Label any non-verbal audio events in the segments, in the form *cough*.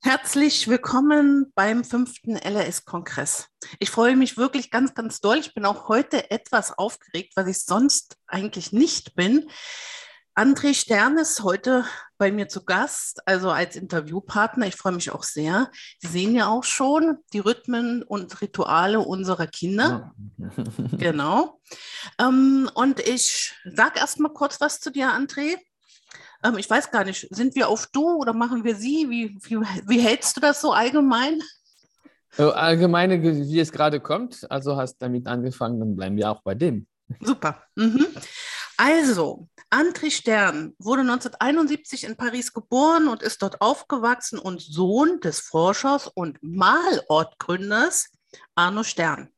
Herzlich willkommen beim fünften LRS-Kongress. Ich freue mich wirklich ganz, ganz doll. Ich bin auch heute etwas aufgeregt, was ich sonst eigentlich nicht bin. André Stern ist heute bei mir zu Gast, also als Interviewpartner. Ich freue mich auch sehr. Sie sehen ja auch schon die Rhythmen und Rituale unserer Kinder. Ja. genau. Ähm, und ich sage erst mal kurz was zu dir, André. Ähm, ich weiß gar nicht, sind wir auf du oder machen wir sie? Wie, wie, wie hältst du das so allgemein? Äh, allgemeine, wie es gerade kommt. Also hast damit angefangen, dann bleiben wir auch bei dem. Super. Mhm. Also, André Stern wurde 1971 in Paris geboren und ist dort aufgewachsen und Sohn des Forschers und Malortgründers Arno Stern.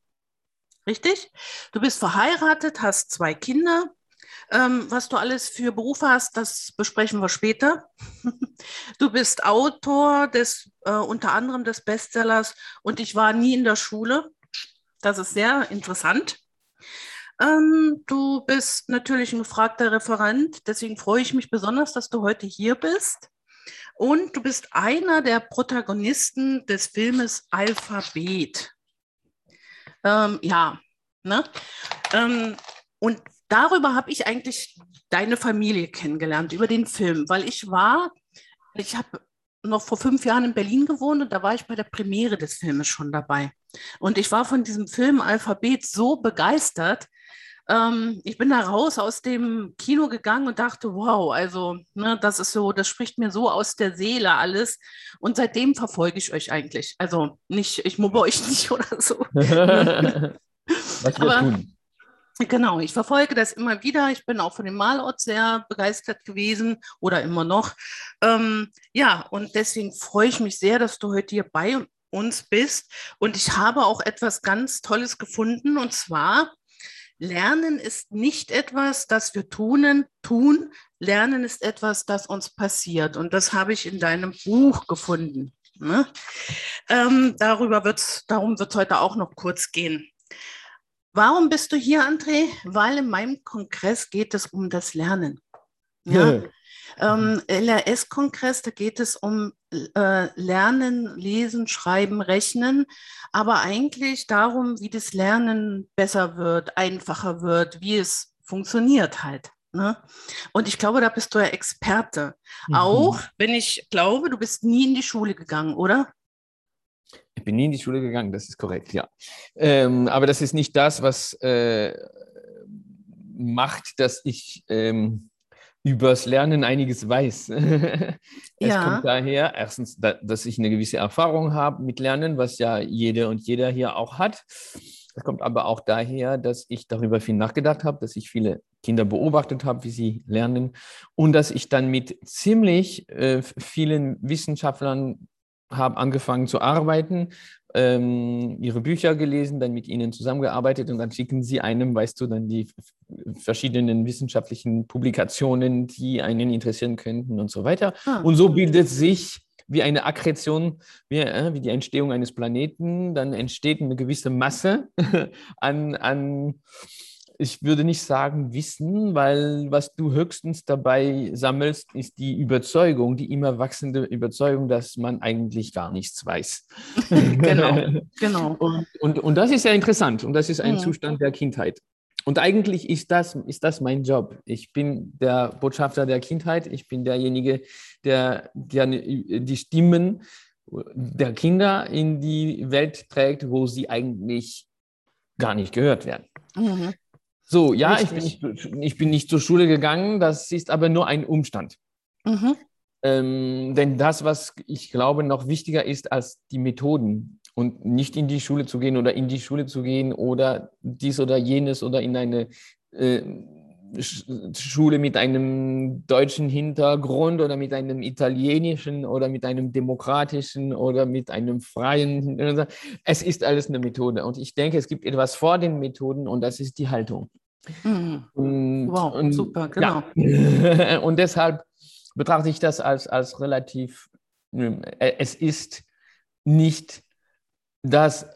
Richtig? Du bist verheiratet, hast zwei Kinder ähm, was du alles für Berufe hast, das besprechen wir später. *laughs* du bist Autor des äh, unter anderem des Bestsellers und ich war nie in der Schule. Das ist sehr interessant. Ähm, du bist natürlich ein gefragter Referent, deswegen freue ich mich besonders, dass du heute hier bist. Und du bist einer der Protagonisten des Filmes Alphabet. Ähm, ja, ne? Ähm, und darüber habe ich eigentlich deine Familie kennengelernt, über den Film, weil ich war, ich habe noch vor fünf Jahren in Berlin gewohnt und da war ich bei der Premiere des Filmes schon dabei. Und ich war von diesem Film Alphabet so begeistert. Ähm, ich bin da raus aus dem Kino gegangen und dachte, wow, also ne, das ist so, das spricht mir so aus der Seele alles. Und seitdem verfolge ich euch eigentlich. Also nicht, ich mobbe euch *laughs* nicht oder so. *laughs* Was wir Aber, tun. Genau, ich verfolge das immer wieder. Ich bin auch von dem Malort sehr begeistert gewesen oder immer noch. Ähm, ja, und deswegen freue ich mich sehr, dass du heute hier bei uns bist. Und ich habe auch etwas ganz Tolles gefunden. Und zwar, Lernen ist nicht etwas, das wir tun, tun. Lernen ist etwas, das uns passiert. Und das habe ich in deinem Buch gefunden. Ne? Ähm, darüber wird's, darum wird es heute auch noch kurz gehen. Warum bist du hier, André? Weil in meinem Kongress geht es um das Lernen. Ja. ähm, LRS-Kongress, da geht es um äh, Lernen, Lesen, Schreiben, Rechnen, aber eigentlich darum, wie das Lernen besser wird, einfacher wird, wie es funktioniert halt. Ne? Und ich glaube, da bist du ja Experte. Mhm. Auch wenn ich glaube, du bist nie in die Schule gegangen, oder? Ich bin nie in die Schule gegangen, das ist korrekt, ja. Ähm, aber das ist nicht das, was äh, macht, dass ich ähm, übers Lernen einiges weiß. *laughs* es ja. kommt daher, erstens, da, dass ich eine gewisse Erfahrung habe mit Lernen, was ja jede und jeder hier auch hat. Es kommt aber auch daher, dass ich darüber viel nachgedacht habe, dass ich viele Kinder beobachtet habe, wie sie lernen und dass ich dann mit ziemlich äh, vielen Wissenschaftlern habe angefangen zu arbeiten, ähm, ihre Bücher gelesen, dann mit ihnen zusammengearbeitet und dann schicken sie einem, weißt du, dann die verschiedenen wissenschaftlichen Publikationen, die einen interessieren könnten und so weiter. Ah. Und so bildet sich wie eine Akkretion, wie, äh, wie die Entstehung eines Planeten, dann entsteht eine gewisse Masse *laughs* an, an ich würde nicht sagen Wissen, weil was du höchstens dabei sammelst, ist die Überzeugung, die immer wachsende Überzeugung, dass man eigentlich gar nichts weiß. *laughs* genau, genau. Und, und, und das ist ja interessant und das ist ein mhm. Zustand der Kindheit. Und eigentlich ist das, ist das mein Job. Ich bin der Botschafter der Kindheit. Ich bin derjenige, der, der die Stimmen der Kinder in die Welt trägt, wo sie eigentlich gar nicht gehört werden. Mhm. So, ja, ich bin, nicht, ich bin, nicht, zur Schule gegangen, das ist aber nur ein Umstand. Mhm. Ähm, denn das, was ich glaube, noch wichtiger ist als die Methoden und nicht in die Schule zu gehen oder in die Schule zu gehen oder dies oder jenes oder in eine äh, Schule mit einem deutschen Hintergrund oder mit einem italienischen oder mit einem demokratischen oder mit einem freien. Es ist alles eine Methode. Und ich denke, es gibt etwas vor den Methoden und das ist die Haltung. Mhm. Und, wow, und, super, genau. Ja. *laughs* und deshalb betrachte ich das als, als relativ, äh, es ist nicht das,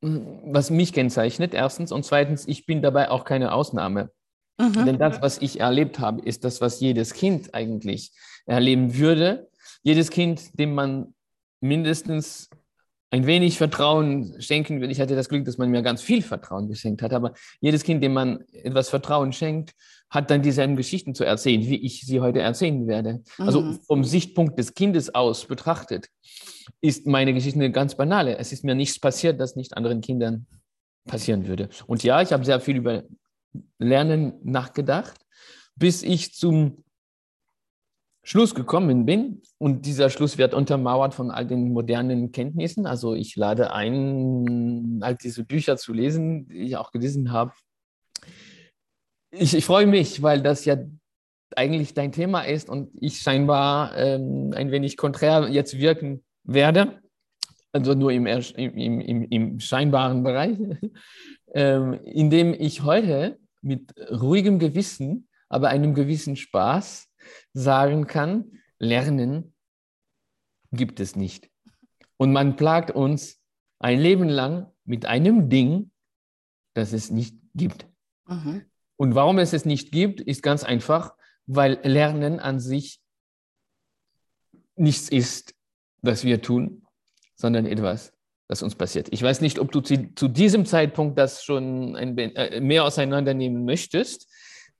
was mich kennzeichnet, erstens. Und zweitens, ich bin dabei auch keine Ausnahme. Mhm. Denn das, was ich erlebt habe, ist das, was jedes Kind eigentlich erleben würde. Jedes Kind, dem man mindestens ein wenig Vertrauen schenken will. Ich hatte das Glück, dass man mir ganz viel Vertrauen geschenkt hat, aber jedes Kind, dem man etwas Vertrauen schenkt, hat dann dieselben Geschichten zu erzählen, wie ich sie heute erzählen werde. Also Mhm. vom Sichtpunkt des Kindes aus betrachtet, ist meine Geschichte eine ganz banale. Es ist mir nichts passiert, das nicht anderen Kindern passieren würde. Und ja, ich habe sehr viel über Lernen nachgedacht, bis ich zum Schluss gekommen bin. Und dieser Schluss wird untermauert von all den modernen Kenntnissen. Also ich lade ein, all diese Bücher zu lesen, die ich auch gelesen habe. Ich, ich freue mich, weil das ja eigentlich dein Thema ist und ich scheinbar ähm, ein wenig konträr jetzt wirken werde. Also nur im, im, im, im scheinbaren Bereich, *laughs* ähm, indem ich heute mit ruhigem Gewissen, aber einem gewissen Spaß sagen kann, Lernen gibt es nicht. Und man plagt uns ein Leben lang mit einem Ding, das es nicht gibt. Mhm. Und warum es es nicht gibt, ist ganz einfach, weil Lernen an sich nichts ist, das wir tun, sondern etwas, das uns passiert. Ich weiß nicht, ob du zu, zu diesem Zeitpunkt das schon ein, äh, mehr auseinandernehmen möchtest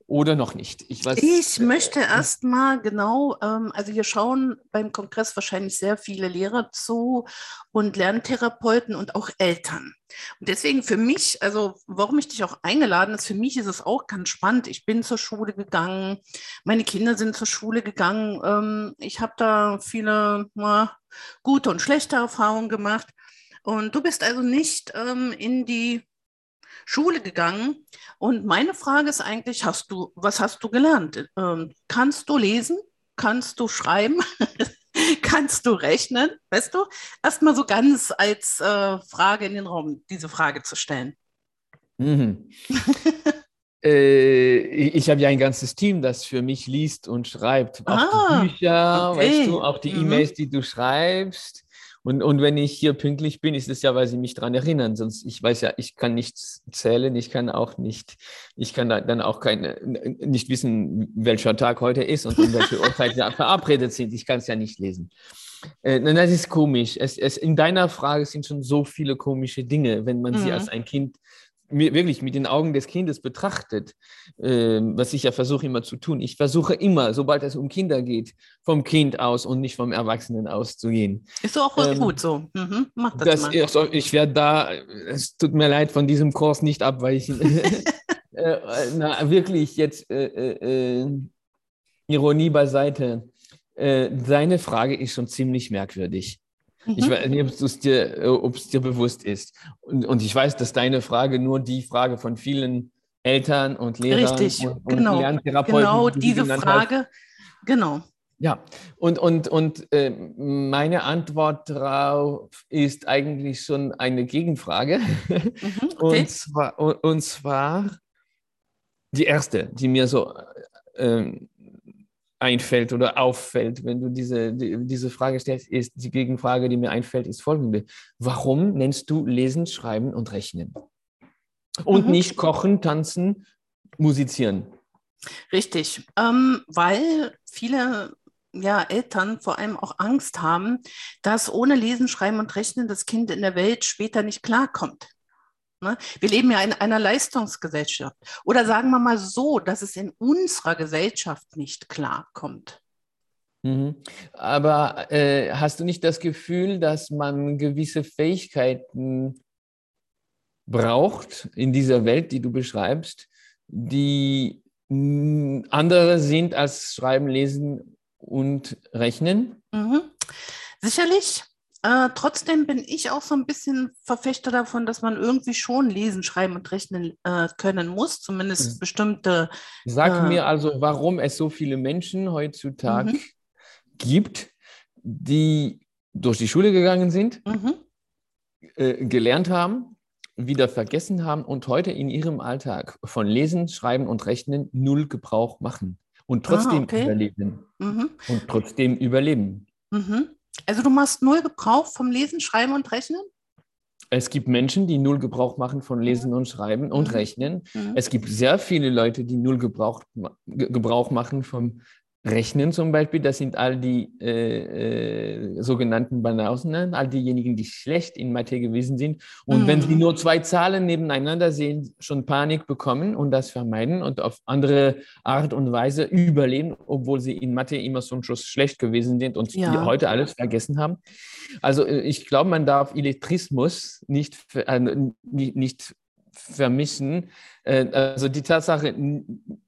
oder noch nicht. Ich, weiß, Ich möchte erstmal genau, ähm, also hier schauen beim Kongress wahrscheinlich sehr viele Lehrer zu und Lerntherapeuten und auch Eltern. Und deswegen für mich, also warum ich dich auch eingeladen ist, für mich ist es auch ganz spannend. Ich bin zur Schule gegangen, meine Kinder sind zur Schule gegangen. Ähm, ich habe da viele na, gute und schlechte Erfahrungen gemacht. Und du bist also nicht ähm, in die Schule gegangen. Und meine Frage ist eigentlich, hast du, was hast du gelernt? Ähm, kannst du lesen? Kannst du schreiben? *laughs* kannst du rechnen? Weißt du? Erstmal so ganz als äh, Frage in den Raum, diese Frage zu stellen. Mhm. *laughs* äh, ich habe ja ein ganzes Team, das für mich liest und schreibt. Auch Ah, die Bücher, okay. weißt du, auch die Mhm. E-Mails, die du schreibst. Und, und wenn ich hier pünktlich bin, ist es ja, weil sie mich daran erinnern. Sonst, ich weiß ja, ich kann nichts zählen, ich kann auch nicht, ich kann da- dann auch keine, nicht wissen, welcher Tag heute ist und um welche Uhrzeit wir *laughs* verabredet sind. Ich kann es ja nicht lesen. Äh, das ist komisch. Es, es, in deiner Frage sind schon so viele komische Dinge, wenn man sie Mhm. als ein Kind mi- wirklich mit den Augen des Kindes betrachtet, ähm, was ich ja versuche immer zu tun. Ich versuche immer, sobald es um Kinder geht, vom Kind aus und nicht vom Erwachsenen auszugehen. ist so auch Ähm, gut so. Mhm, mach das, Das, also ich werde da, es tut mir leid, von diesem Kurs nicht abweichen. *laughs* *laughs* äh, na, wirklich, jetzt äh, äh, äh, Ironie beiseite. Äh, deine Frage ist schon ziemlich merkwürdig. Ich Mhm. weiß nicht, ob es dir, äh, dir bewusst ist. Und, und ich weiß, dass deine Frage nur die Frage von vielen Eltern und Lehrern Richtig, und, und genau. Lerntherapeuten Genau die diese genannt hast, Frage. Genau. ja, und, und, und äh, meine Antwort darauf ist eigentlich schon eine Gegenfrage. Mhm, *laughs* okay. Und, zwar, und, und zwar die erste, die mir so ähm, einfällt oder auffällt, wenn du diese, die, diese Frage stellst, ist die Gegenfrage, die mir einfällt, ist folgende. Warum nennst du Lesen, Schreiben und Rechnen? Und Mhm. nicht Kochen, Tanzen, Musizieren. Richtig, ähm, weil viele ja, Eltern vor allem auch Angst haben, dass ohne Lesen, Schreiben und Rechnen das Kind in der Welt später nicht klarkommt. Ne? Wir leben ja in einer Leistungsgesellschaft. Oder sagen wir mal so, dass es in unserer Gesellschaft nicht klarkommt. Mhm. Aber äh, hast du nicht das Gefühl, dass man gewisse Fähigkeiten braucht in dieser Welt, die du beschreibst, die andere sind als Schreiben, Lesen und Rechnen? Mhm. Sicherlich. Äh, trotzdem bin ich auch so ein bisschen Verfechter davon, dass man irgendwie schon lesen, schreiben und rechnen äh, können muss, zumindest Mhm. bestimmte. Sag Äh. mir also, warum es so viele Menschen heutzutage Mhm. *laughs* gibt, die durch die Schule gegangen sind, Mhm. äh, gelernt haben, wieder vergessen haben und heute in ihrem Alltag von Lesen, Schreiben und Rechnen null Gebrauch machen und trotzdem Ah, okay. überleben Mhm. und trotzdem überleben. Mhm. Also du machst null Gebrauch vom Lesen, Schreiben und Rechnen? Es gibt Menschen, die null Gebrauch machen von Lesen und Schreiben und Mhm. Rechnen. Mhm. Es gibt sehr viele Leute, die null Gebrauch, Ge- Gebrauch machen vom Rechnen zum Beispiel, das sind all die äh, äh, sogenannten Banausen, all diejenigen, die schlecht in Mathe gewesen sind. Und mm. wenn sie nur zwei Zahlen nebeneinander sehen, schon Panik bekommen und das vermeiden und auf andere Art und Weise überleben, obwohl sie in Mathe immer so schlecht gewesen sind und ja. heute alles vergessen haben. Also äh, ich glaube, man darf Elektrismus nicht, äh, nicht vermissen. Äh, also die Tatsache,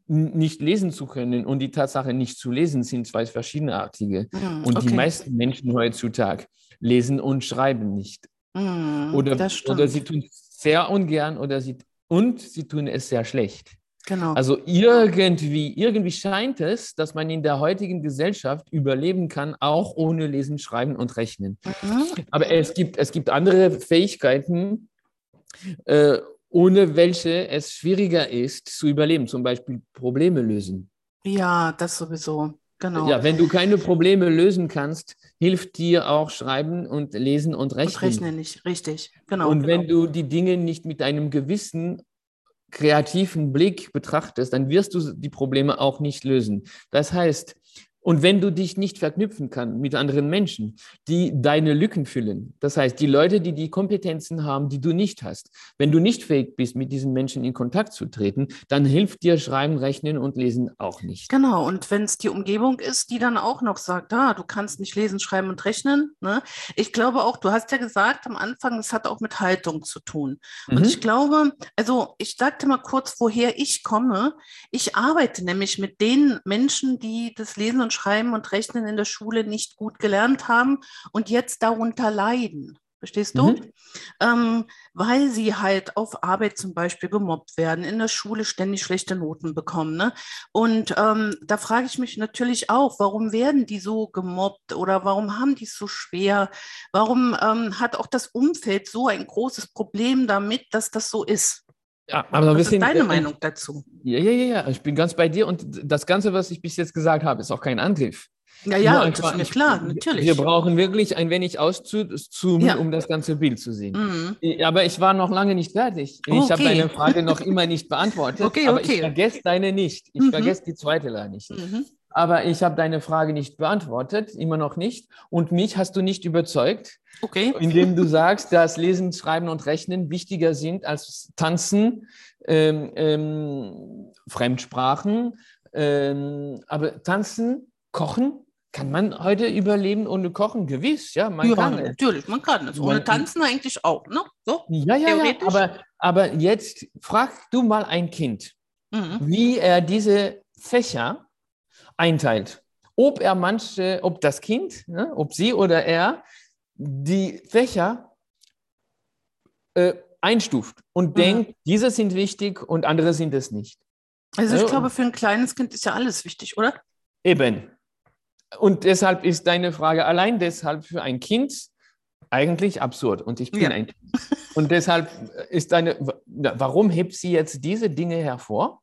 nicht lesen zu können und die Tatsache, nicht zu lesen, sind zwei verschiedenartige. Mm, und die meisten Menschen heutzutage lesen und schreiben nicht. Mm, oder, oder sie tun es sehr ungern oder sie, und sie tun es sehr schlecht. Genau. Also irgendwie, irgendwie scheint es, dass man in der heutigen Gesellschaft überleben kann, auch ohne Lesen, Schreiben und Rechnen. Mhm. Aber es gibt, es gibt andere Fähigkeiten, äh, ohne welche es schwieriger ist zu überleben, zum Beispiel Probleme lösen. Ja, das sowieso. Genau. Ja, wenn du keine Probleme lösen kannst, hilft dir auch Schreiben und Lesen und Rechnen. Und Rechnen nicht, richtig. Genau. Und genau. wenn du die Dinge nicht mit einem gewissen kreativen Blick betrachtest, dann wirst du die Probleme auch nicht lösen. Das heißt, und wenn du dich nicht verknüpfen kannst mit anderen Menschen, die deine Lücken füllen, das heißt, die Leute, die die Kompetenzen haben, die du nicht hast, wenn du nicht fähig bist, mit diesen Menschen in Kontakt zu treten, dann hilft dir Schreiben, Rechnen und Lesen auch nicht. Genau, und wenn es die Umgebung ist, die dann auch noch sagt, ah, du kannst nicht lesen, schreiben und rechnen. Ne? Ich glaube auch, du hast ja gesagt am Anfang, es hat auch mit Haltung zu tun. Und mhm. ich glaube, also ich sagte mal kurz, woher ich komme. Ich arbeite nämlich mit den Menschen, die das Lesen und Schreiben und Rechnen in der Schule nicht gut gelernt haben und jetzt darunter leiden. Verstehst du? Mhm. Ähm, weil sie halt auf Arbeit zum Beispiel gemobbt werden, in der Schule ständig schlechte Noten bekommen. Ne? Und ähm, da frage ich mich natürlich auch, warum werden die so gemobbt oder warum haben die es so schwer? Warum ähm, hat auch das Umfeld so ein großes Problem damit, dass das so ist? Ja, aber was ist deine äh, Meinung dazu? Ja, ja, ja, ja, ich bin ganz bei dir und das Ganze, was ich bis jetzt gesagt habe, ist auch kein Angriff. Ja, ja, einfach, das ist mir klar, natürlich. Wir brauchen wirklich ein wenig auszuzoomen, ja. um das ganze Bild zu sehen. Mhm. Aber ich war noch lange nicht fertig. Ich okay. habe deine Frage noch immer nicht beantwortet. *laughs* okay, aber okay. ich vergesse deine nicht. Ich mhm. vergesse die zweite leider nicht. Mhm. Aber ich habe deine Frage nicht beantwortet, immer noch nicht. Und mich hast du nicht überzeugt, okay. indem du sagst, dass Lesen, Schreiben und Rechnen wichtiger sind als Tanzen, ähm, ähm, Fremdsprachen. Ähm, aber Tanzen, Kochen, kann man heute überleben ohne Kochen? Gewiss, ja, man ja, kann natürlich, man kann es. Ohne Tanzen eigentlich auch, ne? So, ja, ja, ja, aber, aber jetzt frag du mal ein Kind, mhm. wie er diese Fächer einteilt. Ob er manche, ob das Kind, ne, ob sie oder er die Fächer äh, einstuft und mhm. denkt, diese sind wichtig und andere sind es nicht. Also ich ja, glaube, für ein kleines Kind ist ja alles wichtig, oder? Eben. Und deshalb ist deine Frage allein deshalb für ein Kind eigentlich absurd. Und ich bin ja. ein Kind. Und deshalb ist deine, warum hebt sie jetzt diese Dinge hervor?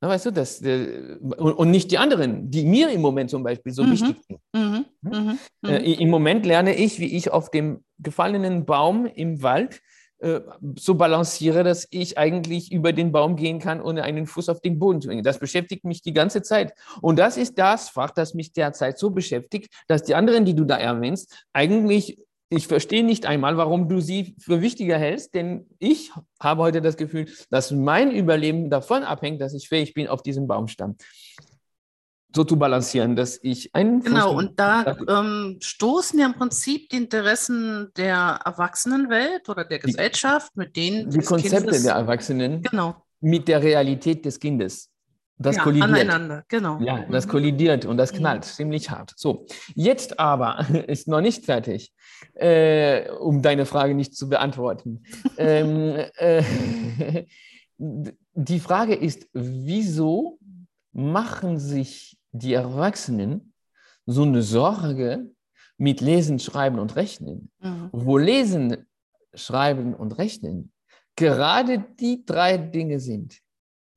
Na, weißt du, das, und nicht die anderen, die mir im Moment zum Beispiel so mhm. wichtig sind. Mhm. Hm? Mhm. Äh, mhm. Im Moment lerne ich, wie ich auf dem gefallenen Baum im Wald äh, so balanciere, dass ich eigentlich über den Baum gehen kann, ohne einen Fuß auf den Boden zu bringen. Das beschäftigt mich die ganze Zeit. Und das ist das Fach, das mich derzeit so beschäftigt, dass die anderen, die du da erwähnst, eigentlich ich verstehe nicht einmal, warum du sie für wichtiger hältst, denn ich habe heute das Gefühl, dass mein Überleben davon abhängt, dass ich fähig bin, auf diesem Baumstamm so zu balancieren, dass ich einen. Genau, und da ähm, stoßen ja im Prinzip die Interessen der Erwachsenenwelt oder der Gesellschaft mit denen. Die Konzepte Kindes, der Erwachsenen genau. mit der Realität des Kindes. Das ja, kollidiert. Aneinander, genau. Ja, das mhm. kollidiert und das mhm. knallt mhm. ziemlich hart. So, jetzt aber *laughs* ist noch nicht fertig, äh, um deine Frage nicht zu beantworten. *laughs* ähm, äh, die Frage ist, wieso machen sich die Erwachsenen so eine Sorge mit Lesen, Schreiben und Rechnen? Mhm. Wo Lesen, Schreiben und Rechnen gerade die drei Dinge sind,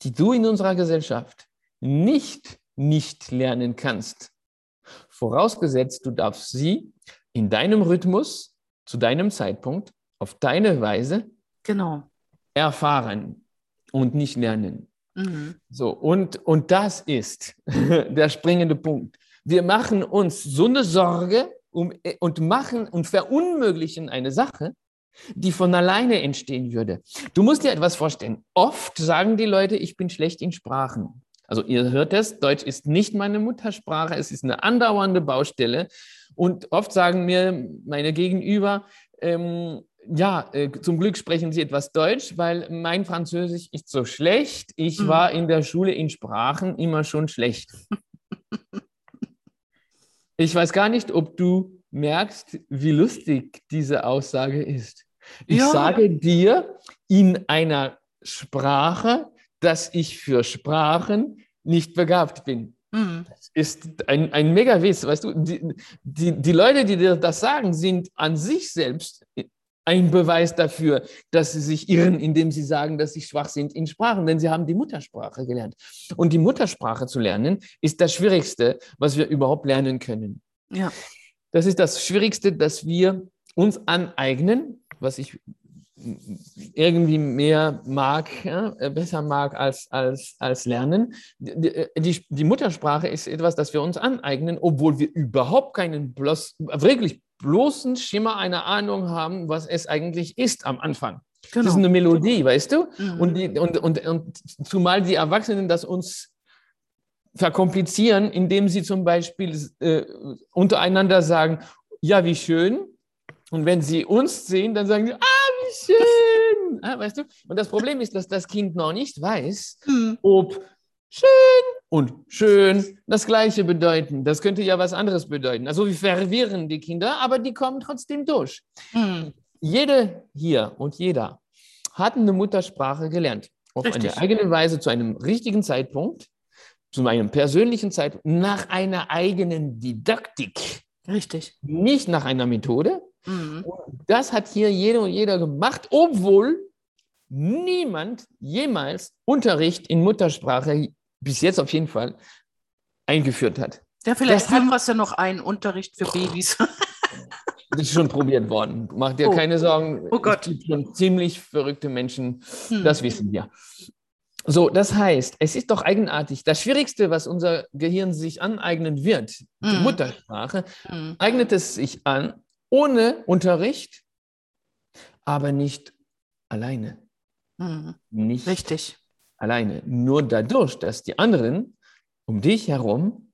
die du in unserer Gesellschaft nicht nicht lernen kannst. Vorausgesetzt, du darfst sie in deinem Rhythmus, zu deinem Zeitpunkt, auf deine Weise genau. erfahren und nicht lernen. Mhm. So, und, und das ist *laughs* der springende Punkt. Wir machen uns so eine Sorge um, und machen und verunmöglichen eine Sache, die von alleine entstehen würde. Du musst dir etwas vorstellen. Oft sagen die Leute, ich bin schlecht in Sprachen. Also ihr hört es, Deutsch ist nicht meine Muttersprache, es ist eine andauernde Baustelle. Und oft sagen mir meine Gegenüber, ähm, ja, äh, zum Glück sprechen Sie etwas Deutsch, weil mein Französisch ist so schlecht. Ich mhm. war in der Schule in Sprachen immer schon schlecht. *laughs* ich weiß gar nicht, ob du merkst, wie lustig diese Aussage ist. Ich ja. sage dir in einer Sprache, dass ich für Sprachen nicht begabt bin. Mhm. Das ist ein, ein Mega-Witz, weißt du? Die, die, die Leute, die dir das sagen, sind an sich selbst ein Beweis dafür, dass sie sich irren, indem sie sagen, dass sie schwach sind in Sprachen, denn sie haben die Muttersprache gelernt. Und die Muttersprache zu lernen, ist das Schwierigste, was wir überhaupt lernen können. Ja. Das ist das Schwierigste, dass wir uns aneignen, was ich irgendwie mehr mag, ja, äh, besser mag als, als, als lernen. Die, die, die, Muttersprache ist etwas, das wir uns aneignen, obwohl wir überhaupt keinen bloß, wirklich bloßen Schimmer einer Ahnung haben, was es eigentlich ist am Anfang. Genau. Das ist eine Melodie, weißt du? Mhm. Und, die, und, und, und zumal die Erwachsenen das uns verkomplizieren, indem sie zum Beispiel äh, untereinander sagen, ja, wie schön. Und wenn sie uns sehen, dann sagen sie, ah, wie schön. *laughs* Ah, weißt du? Und das Problem ist, dass das Kind noch nicht weiß, mhm. ob schön und schön das Gleiche bedeuten. Das könnte ja was anderes bedeuten. Also wir verwirren die Kinder, aber die kommen trotzdem durch. Mhm. Jede hier und jeder hat eine Muttersprache gelernt. Auf Richtig. eine eigene Weise, zu einem richtigen Zeitpunkt, zu einem persönlichen Zeitpunkt, nach einer eigenen Didaktik. Richtig. Nicht nach einer Methode. Mhm. Das hat hier jeder und jeder gemacht, obwohl niemand jemals Unterricht in Muttersprache bis jetzt auf jeden Fall eingeführt hat. Ja, vielleicht das haben wir es ja noch einen Unterricht für Babys. *laughs* Das ist schon probiert worden. Mach dir oh. keine Sorgen. Oh Gott. Es gibt schon ziemlich verrückte Menschen. Hm. Das wissen wir. So, das heißt, es ist doch eigenartig. Das Schwierigste, was unser Gehirn sich aneignen wird, hm. die Muttersprache, hm. eignet es sich an, ohne Unterricht, aber nicht alleine. Hm. Nicht Richtig alleine. Nur dadurch, dass die anderen um dich herum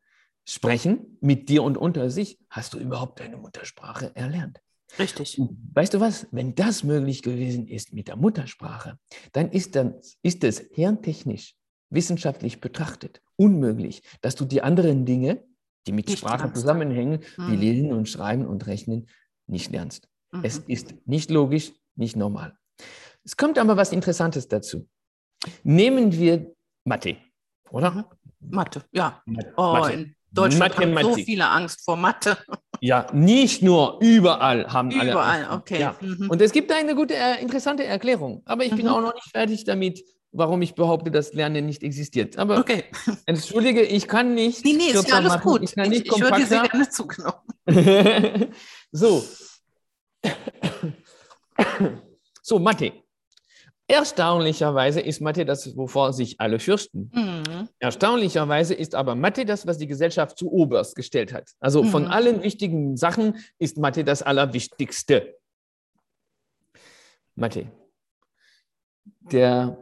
sprechen, mit dir und unter sich, hast du überhaupt deine Muttersprache erlernt. Richtig. Weißt du was? Wenn das möglich gewesen ist mit der Muttersprache, dann ist, dann, ist es hirntechnisch, wissenschaftlich betrachtet, unmöglich, dass du die anderen Dinge, die mit nicht Sprache zusammenhängen, mhm. wie Lesen und Schreiben und Rechnen, nicht lernst. Mhm. Es ist nicht logisch, nicht normal. Es kommt aber was Interessantes dazu. Nehmen wir Mathe, oder? Mhm. Mathe, ja. Oh, Mathe. in Deutschland haben so viele Angst vor Mathe. Ja, nicht nur, überall haben überall, alle Überall, okay. Ja. Mhm. Und es gibt eine gute, äh, interessante Erklärung. Aber ich mhm. bin auch noch nicht fertig damit, warum ich behaupte, dass Lernen nicht existiert. Aber okay. *laughs* entschuldige, ich kann nicht. Nee, nee, ist ja alles machen. gut. Ich kann nicht ich, ich dir sehr gerne zugenommen. *laughs* so. so, Mathe. Erstaunlicherweise ist Mathe das, wovor sich alle fürchten. Mhm. Erstaunlicherweise ist aber Mathe das, was die Gesellschaft zu oberst gestellt hat. Also mhm. von allen wichtigen Sachen ist Mathe das Allerwichtigste. Mathe. Der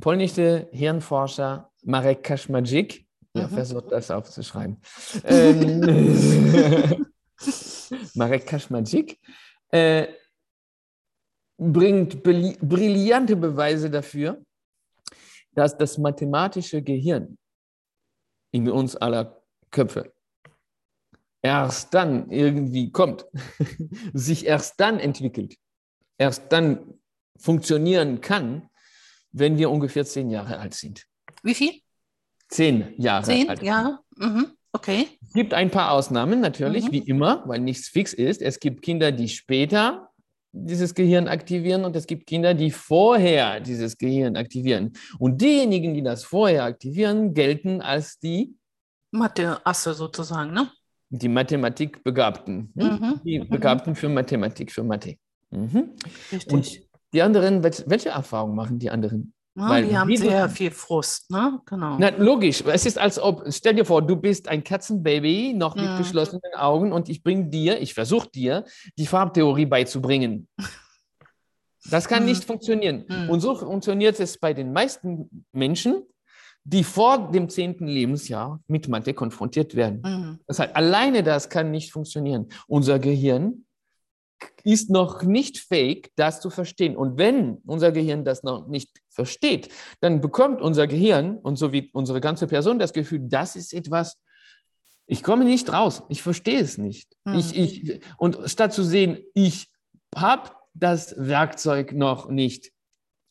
polnische Hirnforscher Marek Kaczmarczyk, mhm. ja, versucht das aufzuschreiben, ähm, *laughs* *laughs* Marek Kaczmarczyk, äh, bringt brillante Beweise dafür, dass das mathematische Gehirn in uns aller Köpfe erst dann irgendwie kommt, *laughs* sich erst dann entwickelt, erst dann funktionieren kann, wenn wir ungefähr zehn Jahre alt sind. Wie viel? Zehn Jahre zehn alt. Jahre? Mhm. Okay. Es gibt ein paar Ausnahmen natürlich, mhm. wie immer, weil nichts fix ist. Es gibt Kinder, die später dieses Gehirn aktivieren und es gibt Kinder, die vorher dieses Gehirn aktivieren. Und diejenigen, die das vorher aktivieren, gelten als die Mathe-Asse sozusagen, ne? Die Mathematikbegabten. Mhm. Die mhm. Begabten für Mathematik, für Mathe. Mhm. Richtig. Und die anderen, welche Erfahrungen machen die anderen? Ja, Weil die haben du- sehr viel Frust, ne? Genau. Na, logisch. Es ist, als ob, stell dir vor, du bist ein Katzenbaby, noch mit Mhm. geschlossenen Augen und ich bringe dir, ich versuche dir, die Farbtheorie beizubringen. Das kann Mhm. nicht funktionieren. Mhm. Und so funktioniert es bei den meisten Menschen, die vor dem zehnten Lebensjahr mit Mathe konfrontiert werden. Mhm. Das heißt, alleine das kann nicht funktionieren. Unser Gehirn ist noch nicht fähig, das zu verstehen. Und wenn unser Gehirn das noch nicht versteht, dann bekommt unser Gehirn und so wie unsere ganze Person das Gefühl, das ist etwas, ich komme nicht raus, ich verstehe es nicht. Mhm. Ich, ich, und statt zu sehen, ich habe das Werkzeug noch nicht,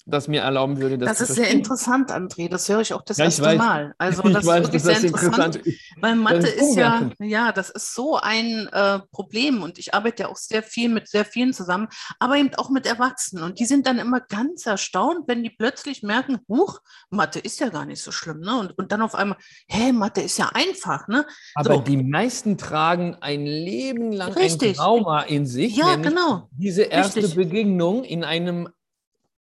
das mir erlauben würde, das, Das ist sehr interessant, André. Das höre ich auch das Ja, ich erste weiß. Mal. *laughs* Also ich das weiß, ist wirklich dass sehr interessant. ist. Weil Mathe ist ja, ja, das ist so ein äh, Problem und ich arbeite ja auch sehr viel mit sehr vielen zusammen, aber eben auch mit Erwachsenen und die sind dann immer ganz erstaunt, wenn die plötzlich merken, huch, Mathe ist ja gar nicht so schlimm, ne? Und, und dann auf einmal, hä, Mathe ist ja einfach, ne? Aber So. die meisten tragen ein Leben lang Richtig. ein Trauma in sich. Ja, genau. Diese erste Richtig. Begegnung in einem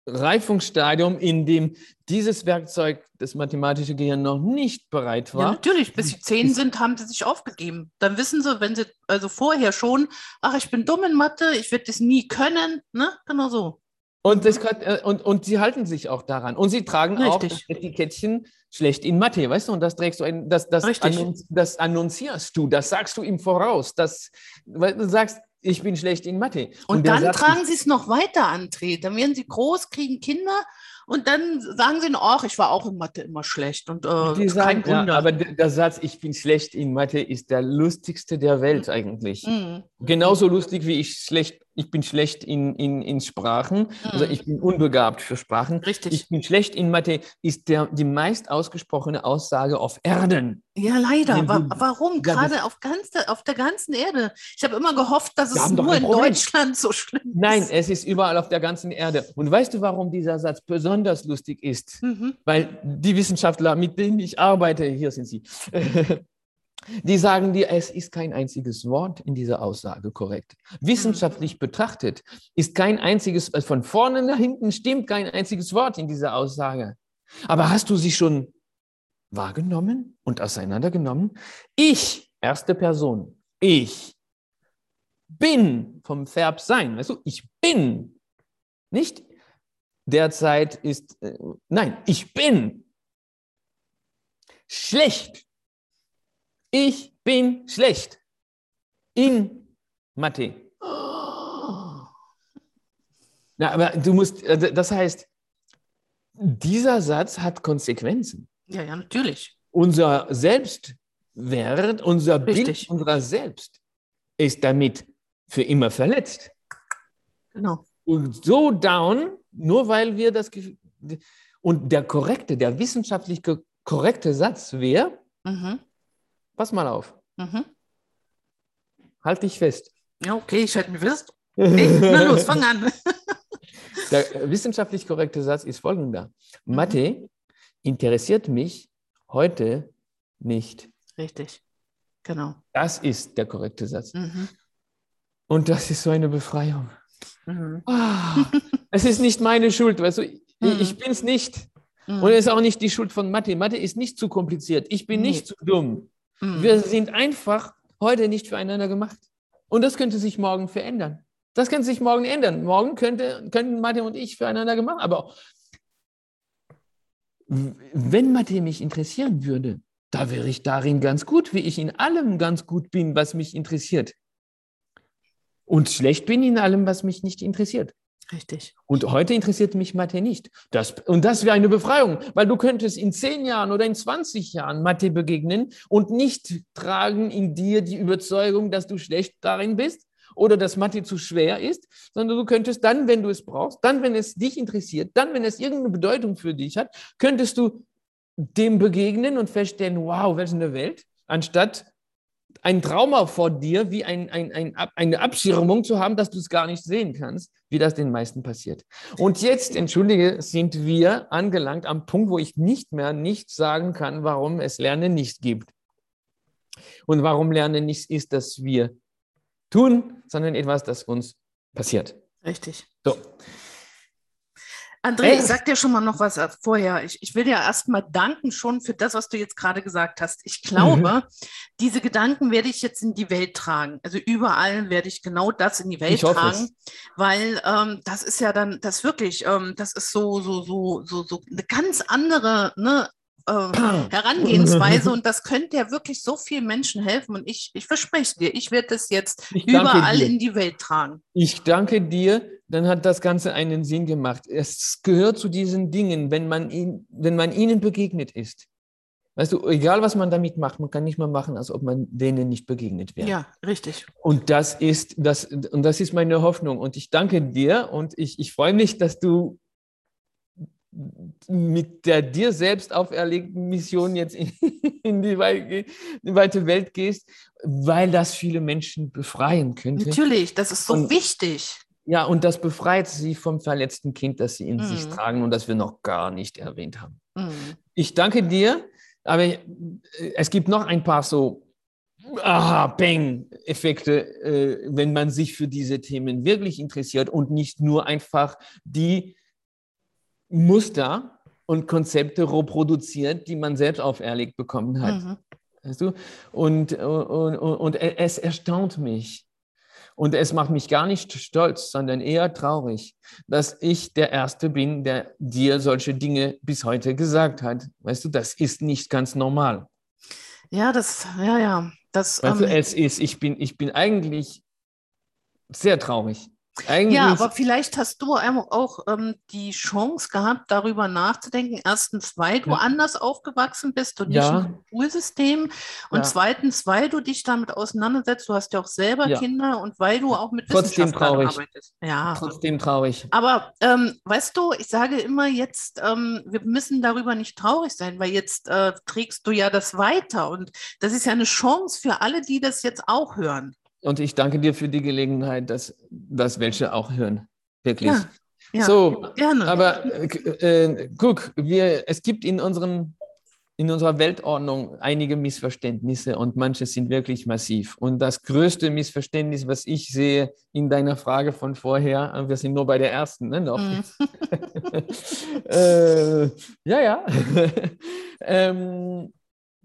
Reifungsstadium, in dem dieses Werkzeug, das mathematische Gehirn, noch nicht bereit Ja, war. natürlich, bis sie zehn sind, haben sie sich aufgegeben. Dann wissen sie, wenn sie also vorher schon, ach, ich bin dumm in Mathe, ich werde das nie können, ne? Genau so. Und, das, kann- äh, und, und sie halten sich auch daran. Und sie tragen auch das Richtig. Etikettchen schlecht in Mathe, weißt du? Und das trägst du ein, das, das, annunz, das annunzierst du, das sagst du ihm voraus. Das, weil du sagst, ich bin schlecht in Mathe. Und, der dann Satz tragen sie es noch weiter antreten. Dann werden sie groß, kriegen Kinder und dann sagen sie, ach, ich war auch in Mathe immer schlecht. Und äh, ist kein sagen, ja, Wunder. aber der, der Satz, ich bin schlecht in Mathe, ist der lustigste der Welt eigentlich. Mhm. Genauso lustig wie ich schlecht, ich bin schlecht in, in, in Sprachen, also Mhm. ich bin unbegabt für Sprachen. Richtig. Ich bin schlecht in Mathe, ist der, die meist ausgesprochene Aussage auf Erden. ja, leider. Wa warum? Ja, Gerade auf, ganz, auf der ganzen Erde. Ich habe immer gehofft, dass es nur in Problem. Deutschland so schlimm ist. Nein, es ist überall auf der ganzen Erde. Und weißt du, warum dieser Satz besonders lustig ist? Mhm. Weil die Wissenschaftler, mit denen ich arbeite, hier sind sie, *laughs* die sagen dir, es ist kein einziges Wort in dieser Aussage korrekt. Wissenschaftlich betrachtet ist kein einziges, also von vorne nach hinten stimmt kein einziges Wort in dieser Aussage. Aber hast du sie schon wahrgenommen und auseinandergenommen? Ich, erste Person, ich bin vom Verb sein, weißt du, ich bin, nicht derzeit ist, äh, nein, ich bin schlecht. Ich bin schlecht in Mathe. Na, aber du musst, äh, das heißt, dieser Satz hat Konsequenzen. Ja, ja, natürlich. Unser Selbstwert, unser Bild Richtig. unserer selbst ist damit für immer verletzt. Genau. Und so down, nur weil wir das. Gefühl- Und der korrekte, der wissenschaftlich korrekte Satz wäre: Mhm. Pass mal auf, Mhm. halt dich fest. Ja, okay, ich halte mich fest. Okay, na los, fang an. *laughs* Der wissenschaftlich korrekte Satz ist folgender: Mhm. Mathe interessiert mich heute nicht. Richtig. Genau. Das ist der korrekte Satz. Mhm. Und das ist so eine Befreiung. Mhm. Ah, es ist nicht meine Schuld, weißt du, ich, Mhm. ich bin es nicht. Mhm. Und es ist auch nicht die Schuld von Mathe. Mathe ist nicht zu kompliziert. Ich bin Nee. nicht zu dumm. Mhm. Wir sind einfach heute nicht füreinander gemacht. Und das könnte sich morgen verändern. Das könnte sich morgen ändern. Morgen könnte, könnten Mathe und ich füreinander gemacht. Aber wenn Mathe mich interessieren würde, da wäre ich darin ganz gut, wie ich in allem ganz gut bin, was mich interessiert. Und schlecht bin in allem, was mich nicht interessiert. Richtig. Und heute interessiert mich Mathe nicht. Das, und das wäre eine Befreiung, weil du könntest in zehn Jahren oder in 20 Jahren Mathe begegnen und nicht tragen in dir die Überzeugung, dass du schlecht darin bist oder dass Mathe zu schwer ist, sondern du könntest dann, wenn du es brauchst, dann, wenn es dich interessiert, dann, wenn es irgendeine Bedeutung für dich hat, könntest du dem begegnen und feststellen, wow, welche eine Welt, anstatt ein Trauma vor dir, wie ein, ein, ein, eine Abschirmung zu haben, dass du es gar nicht sehen kannst, wie das den meisten passiert. Und jetzt, entschuldige, sind wir angelangt am Punkt, wo ich nicht mehr nicht sagen kann, warum es Lernen nicht gibt. Und warum Lernen nicht ist, dass wir tun, sondern etwas, das uns passiert. Richtig. So, André, ich sag dir schon mal noch was vorher. Ich, ich will dir erst mal danken schon für das, was du jetzt gerade gesagt hast. Ich glaube, mhm. diese Gedanken werde ich jetzt in die Welt tragen. Also überall werde ich genau das in die Welt tragen, es. weil ähm, das ist ja dann, das wirklich, ähm, das ist so, so, so, so, so eine ganz andere ne, äh, Herangehensweise und das könnte ja wirklich so vielen Menschen helfen. Und ich, ich verspreche dir, ich werde das jetzt überall in die Welt tragen. Ich danke dir. Dann hat das Ganze einen Sinn gemacht. Es gehört zu diesen Dingen, wenn man, ihn, wenn man ihnen begegnet ist. Weißt du, egal was man damit macht, man kann nicht mehr machen, als ob man denen nicht begegnet wäre. Ja, richtig. Und das ist, das, und das ist meine Hoffnung. Und ich danke dir und ich, ich freue mich, dass du mit der dir selbst auferlegten Mission jetzt in, *laughs* in, die, weite Welt gehst, weil das viele Menschen befreien könnte. Natürlich, das ist so und, wichtig. Ja, und das befreit sie vom verletzten Kind, das sie in mhm. sich tragen und das wir noch gar nicht erwähnt haben. Mhm. Ich danke dir, aber es gibt noch ein paar so aha, bang, Effekte, äh, wenn man sich für diese Themen wirklich interessiert und nicht nur einfach die Muster und Konzepte reproduziert, die man selbst auferlegt bekommen hat. Mhm. Weißt du? Und, und, und, und es erstaunt mich. Und es macht mich gar nicht stolz, sondern eher traurig, dass ich der Erste bin, der dir solche Dinge bis heute gesagt hat. Weißt du, das ist nicht ganz normal. Ja, das, ja, ja. Das, weißt ähm, du, es ist, ich bin, ich bin eigentlich sehr traurig. Eigentlich ja, aber vielleicht hast du auch ähm, die Chance gehabt, darüber nachzudenken. Erstens, weil du ja. anders aufgewachsen bist und ja. nicht im Schulsystem. Und ja. zweitens, weil du dich damit auseinandersetzt. Du hast ja auch selber Kinder und weil du auch mit Trotzdem traurig. arbeitest. Ja. Trotzdem traurig. Aber ähm, weißt du, ich sage immer jetzt, ähm, wir müssen darüber nicht traurig sein, weil jetzt äh, trägst du ja das weiter. Und das ist ja eine Chance für alle, die das jetzt auch hören. Und ich danke dir für die Gelegenheit, dass, dass welche auch hören. Wirklich. Ja, ja, so, gerne. Aber äh, äh, guck, wir, es gibt in, unseren, in unserer Weltordnung einige Missverständnisse und manche sind wirklich massiv. Und das größte Missverständnis, was ich sehe in deiner Frage von vorher, äh, wir sind nur bei der ersten, ne, noch. Mm. *laughs* äh, ja, ja. *laughs* ähm,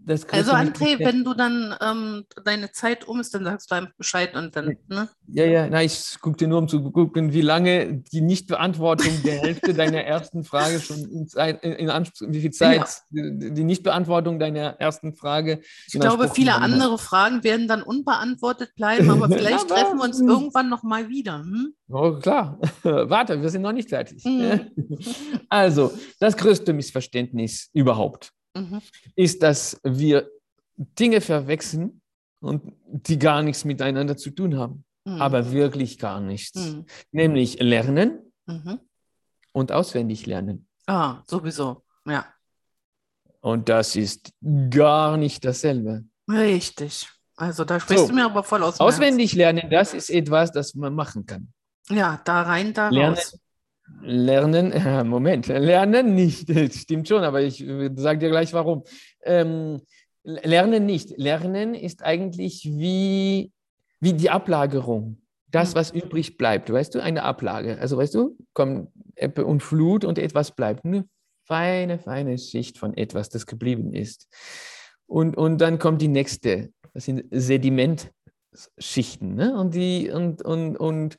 also André, wenn du dann ähm, deine Zeit um ist, dann sagst du einfach Bescheid und dann, ne? Ja, ja, nein, ich gucke dir nur, um zu gucken, wie lange die Nichtbeantwortung der Hälfte *laughs* deiner ersten Frage schon in, Zeit, in Anspruch, wie viel Zeit ja. die, die Nichtbeantwortung deiner ersten Frage. Ich glaube, viele andere Fragen werden dann unbeantwortet bleiben, aber *laughs* vielleicht ja, treffen wir uns irgendwann nochmal wieder. Hm? Oh, klar. *laughs* Warte, wir sind noch nicht fertig. Mhm. Also, das größte Missverständnis überhaupt mhm. ist, dass wir Dinge verwechseln und die gar nichts miteinander zu tun haben. Mhm. Aber wirklich gar nichts. Mhm. Nämlich lernen mhm. und auswendig lernen. Ah, sowieso, ja. Und das ist gar nicht dasselbe. Richtig. Also da sprichst so, du mir aber voll aus. Auswendig lernen, das ist etwas, das man machen kann. Ja, da rein, da lernen, raus. Lernen, *laughs* äh, Moment, lernen nicht, *laughs* stimmt schon, aber ich äh, sage dir gleich warum. Ähm, lernen nicht. Lernen ist eigentlich wie, wie die Ablagerung. Das, hm. was übrig bleibt, weißt du, eine Ablage. Also, weißt du, kommt Ebbe und Flut und etwas bleibt. Eine feine, feine Schicht von etwas, das geblieben ist. Und, und dann kommt die nächste, das sind Sedimentschichten. Ne? Und, die, und, und, und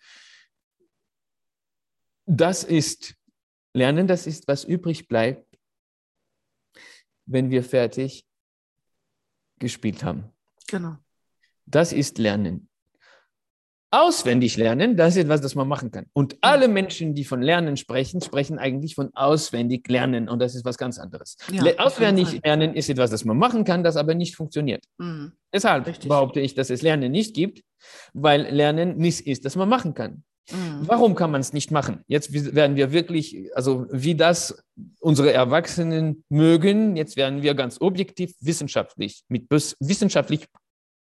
das ist Lernen, das ist, was übrig bleibt, wenn wir fertig gespielt haben. Genau. Das ist Lernen. Auswendig lernen, das ist etwas, das man machen kann. Und alle Menschen, die von Lernen sprechen, sprechen eigentlich von auswendig lernen. Und das ist was ganz anderes. Ja, auswendig lernen ist etwas, das man machen kann, das aber nicht funktioniert. Mhm. Deshalb Richtig. behaupte ich, dass es Lernen nicht gibt, weil Lernen nichts ist, das man machen kann. Mhm. Warum kann man es nicht machen? Jetzt werden wir wirklich, also wie das unsere Erwachsenen mögen, jetzt werden wir ganz objektiv wissenschaftlich, mit wissenschaftlich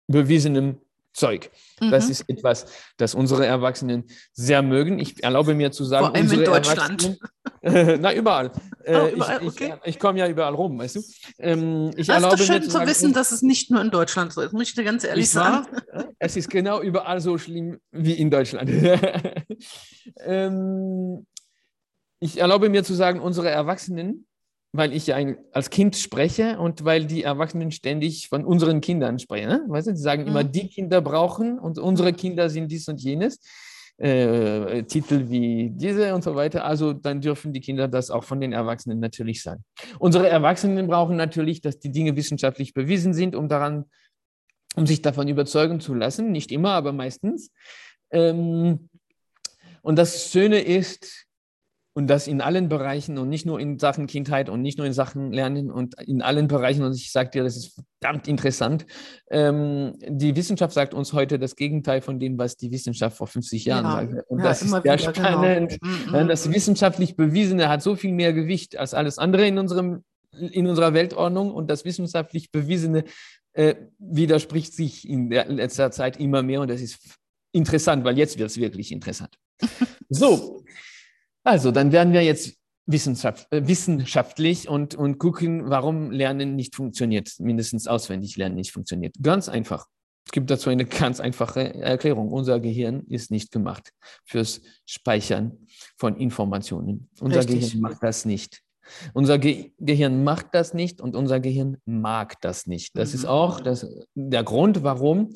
bewiesenem Zeug. Mhm. Das ist etwas, das unsere Erwachsenen sehr mögen. Ich erlaube mir zu sagen, Vor allem in Deutschland. *laughs* na, überall. Äh, oh, überall ich, okay. ich, ich komme ja überall rum, weißt du. Ähm, ich das erlaube ist schön zu, sagen, wissen, dass es nicht nur in Deutschland so ist, muss ich dir ganz ehrlich sagen. es ist genau überall so schlimm wie in Deutschland. *laughs* ähm, ich erlaube mir zu sagen, unsere Erwachsenen, weil ich ja als Kind spreche und weil die Erwachsenen ständig von unseren Kindern sprechen. Ne? Weißt du, sie sagen mhm. immer, die Kinder brauchen und unsere Kinder sind dies und jenes. Äh, Titel wie diese und so weiter. Also dann dürfen die Kinder das auch von den Erwachsenen natürlich sagen. Unsere Erwachsenen brauchen natürlich, dass die Dinge wissenschaftlich bewiesen sind, um daran, um sich davon überzeugen zu lassen. Nicht immer, aber meistens. Ähm, und das Schöne ist, und das in allen Bereichen und nicht nur in Sachen Kindheit und nicht nur in Sachen Lernen und in allen Bereichen. Und ich sage dir, das ist verdammt interessant. Ähm, die Wissenschaft sagt uns heute das Gegenteil von dem, was die Wissenschaft vor 50 Jahren ja, sagte. Und ja, das ist sehr wieder, genau. spannend. Genau. Das wissenschaftlich Bewiesene hat so viel mehr Gewicht als alles andere in, unserem, in unserer Weltordnung und das wissenschaftlich Bewiesene äh, widerspricht sich in letzter Zeit immer mehr und das ist interessant, weil jetzt wird es wirklich interessant. *laughs* So, also, dann werden wir jetzt wissenschaft, äh, wissenschaftlich und, und gucken, warum Lernen nicht funktioniert, mindestens auswendig Lernen nicht funktioniert. Ganz einfach. Es gibt dazu eine ganz einfache Erklärung. Unser Gehirn ist nicht gemacht fürs Speichern von Informationen. Unser Richtig. Gehirn macht das nicht. Unser Ge Gehirn macht das nicht und unser Gehirn mag das nicht. Das mhm. ist auch das, der Grund, warum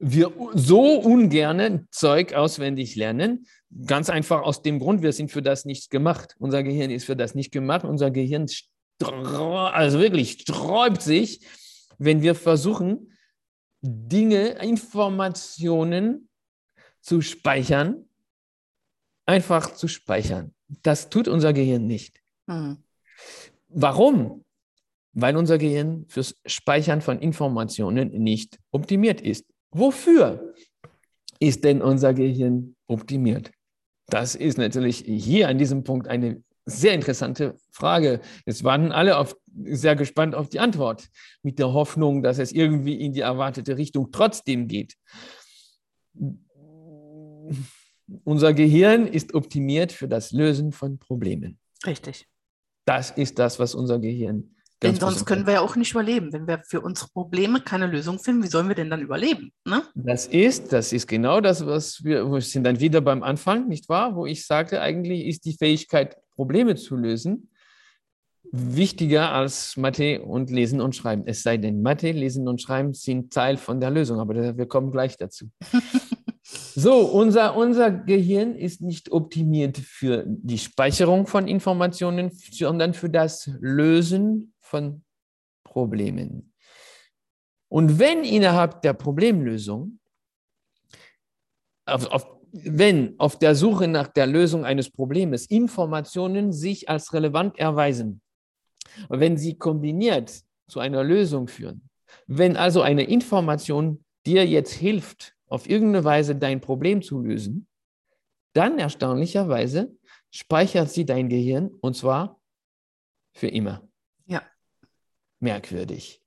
wir so ungern Zeug auswendig lernen. Ganz einfach aus dem Grund, wir sind für das nicht gemacht. Unser Gehirn ist für das nicht gemacht. Unser Gehirn, also wirklich, sträubt sich, wenn wir versuchen, Dinge, Informationen zu speichern, einfach zu speichern. Das tut unser Gehirn nicht. Mhm. Warum? Weil unser Gehirn fürs Speichern von Informationen nicht optimiert ist. Wofür ist denn unser Gehirn optimiert? Das ist natürlich hier an diesem Punkt eine sehr interessante Frage. Jetzt waren alle auf, sehr gespannt auf die Antwort, mit der Hoffnung, dass es irgendwie in die erwartete Richtung trotzdem geht. Unser Gehirn ist optimiert für das Lösen von Problemen. Richtig. Das ist das, was unser Gehirn denn sonst können wir ja auch nicht überleben. Wenn wir für unsere Probleme keine Lösung finden, wie sollen wir denn dann überleben? Ne? Das ist, das ist genau das, was wir, wir sind dann wieder beim Anfang, nicht wahr? Wo ich sagte, eigentlich ist die Fähigkeit, Probleme zu lösen, wichtiger als Mathe und Lesen und Schreiben. Es sei denn, Mathe, Lesen und Schreiben sind Teil von der Lösung, aber wir kommen gleich dazu. *laughs* So, unser, unser Gehirn ist nicht optimiert für die Speicherung von Informationen, sondern für das Lösen von Problemen. Und wenn innerhalb der Problemlösung, auf, auf, wenn auf der Suche nach der Lösung eines Problems Informationen sich als relevant erweisen, wenn sie kombiniert zu einer Lösung führen, wenn also eine Information dir jetzt hilft, auf irgendeine Weise dein Problem zu lösen, dann erstaunlicherweise speichert sie dein Gehirn und zwar für immer merkwürdig.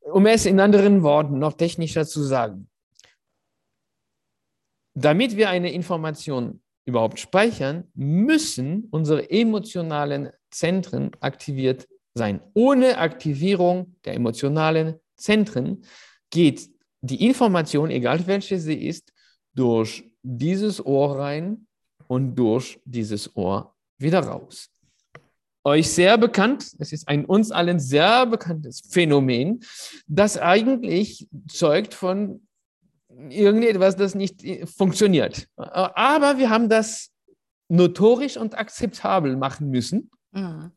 Um es in anderen Worten noch technischer zu sagen, damit wir eine Information überhaupt speichern, müssen unsere emotionalen Zentren aktiviert sein. Ohne Aktivierung der emotionalen Zentren geht die Information, egal welche sie ist, durch dieses Ohr rein und durch dieses Ohr wieder raus euch sehr bekannt, es ist ein uns allen sehr bekanntes Phänomen, das eigentlich zeugt von irgendetwas, das nicht funktioniert. Aber wir haben das notorisch und akzeptabel machen müssen. Mhm.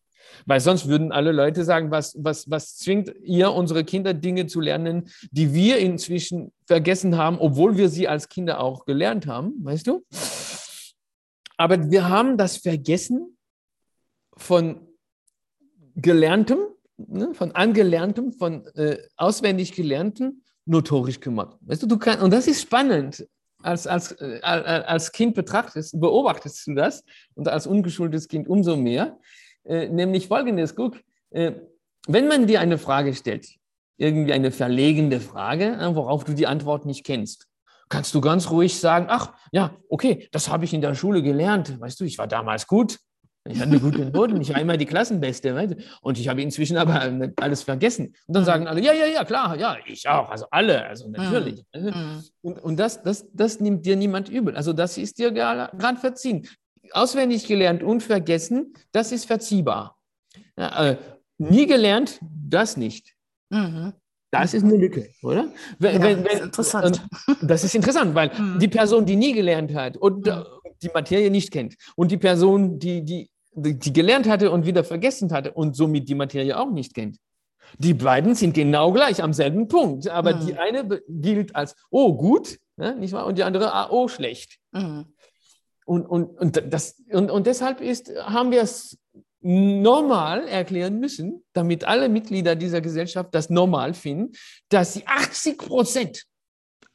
Weil sonst würden alle Leute sagen, was, was, was zwingt ihr, unsere Kinder Dinge zu lernen, die wir inzwischen vergessen haben, obwohl wir sie als Kinder auch gelernt haben, weißt du? Aber wir haben das vergessen, von Gelerntem, ne, von Angelerntem, von äh, auswendig Gelerntem notorisch gemacht. Weißt du, du kannst, und das ist spannend. Als, als, äh, als Kind betrachtest, beobachtest du das und als ungeschultes Kind umso mehr. Äh, nämlich folgendes: Guck, äh, wenn man dir eine Frage stellt, irgendwie eine verlegende Frage, äh, worauf du die Antwort nicht kennst, kannst du ganz ruhig sagen: Ach, ja, okay, das habe ich in der Schule gelernt. Weißt du, ich war damals gut. Ich hatte gute Noten, ich war immer die Klassenbeste. Weißt? Und ich habe inzwischen aber alles vergessen. Und dann sagen alle, ja, ja, ja, klar, ja, ich auch. Also alle, also natürlich. Mhm. Und, und das, das, das nimmt dir niemand übel. Also das ist dir gerade verziehen. auswendig gelernt und vergessen, das ist verziehbar. Ja, äh, nie gelernt, das nicht. Mhm. Das ist eine Lücke, oder? Wenn, ja, wenn, wenn, das ist interessant. Das ist interessant, weil mhm. die Person, die nie gelernt hat und mhm. die Materie nicht kennt und die Person, die, die, die gelernt hatte und wieder vergessen hatte und somit die Materie auch nicht kennt, die beiden sind genau gleich am selben Punkt. Aber mhm. die eine gilt als, oh, gut, ne, nicht wahr? Und die andere, ah, oh, schlecht. Mhm. Und, und, und, das, und, und deshalb ist, haben wir es normal erklären müssen, damit alle Mitglieder dieser Gesellschaft das normal finden, dass sie 80 Prozent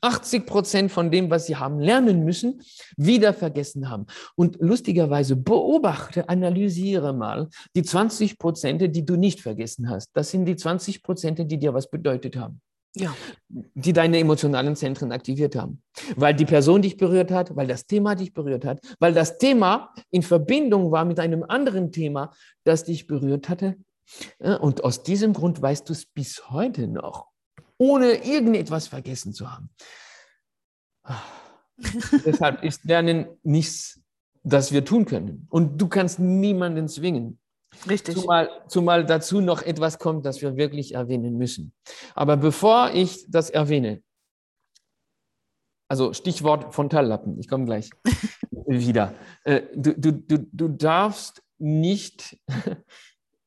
80 Prozent von dem, was sie haben lernen müssen, wieder vergessen haben. Und lustigerweise beobachte, analysiere mal die 20 Prozent, die du nicht vergessen hast. Das sind die 20 Prozent, die dir was bedeutet haben. Ja. Die deine emotionalen Zentren aktiviert haben. Weil die Person dich berührt hat, weil das Thema dich berührt hat, weil das Thema in Verbindung war mit einem anderen Thema, das dich berührt hatte. Und aus diesem Grund weißt du es bis heute noch, ohne irgendetwas vergessen zu haben. *laughs* Deshalb ist Lernen nichts, das wir tun können. Und du kannst niemanden zwingen. Richtig. Zumal, zumal dazu noch etwas kommt, das wir wirklich erwähnen müssen. Aber bevor ich das erwähne, also Stichwort Frontallappen, ich komme gleich *laughs* wieder. Äh, du, du, du, du darfst nicht,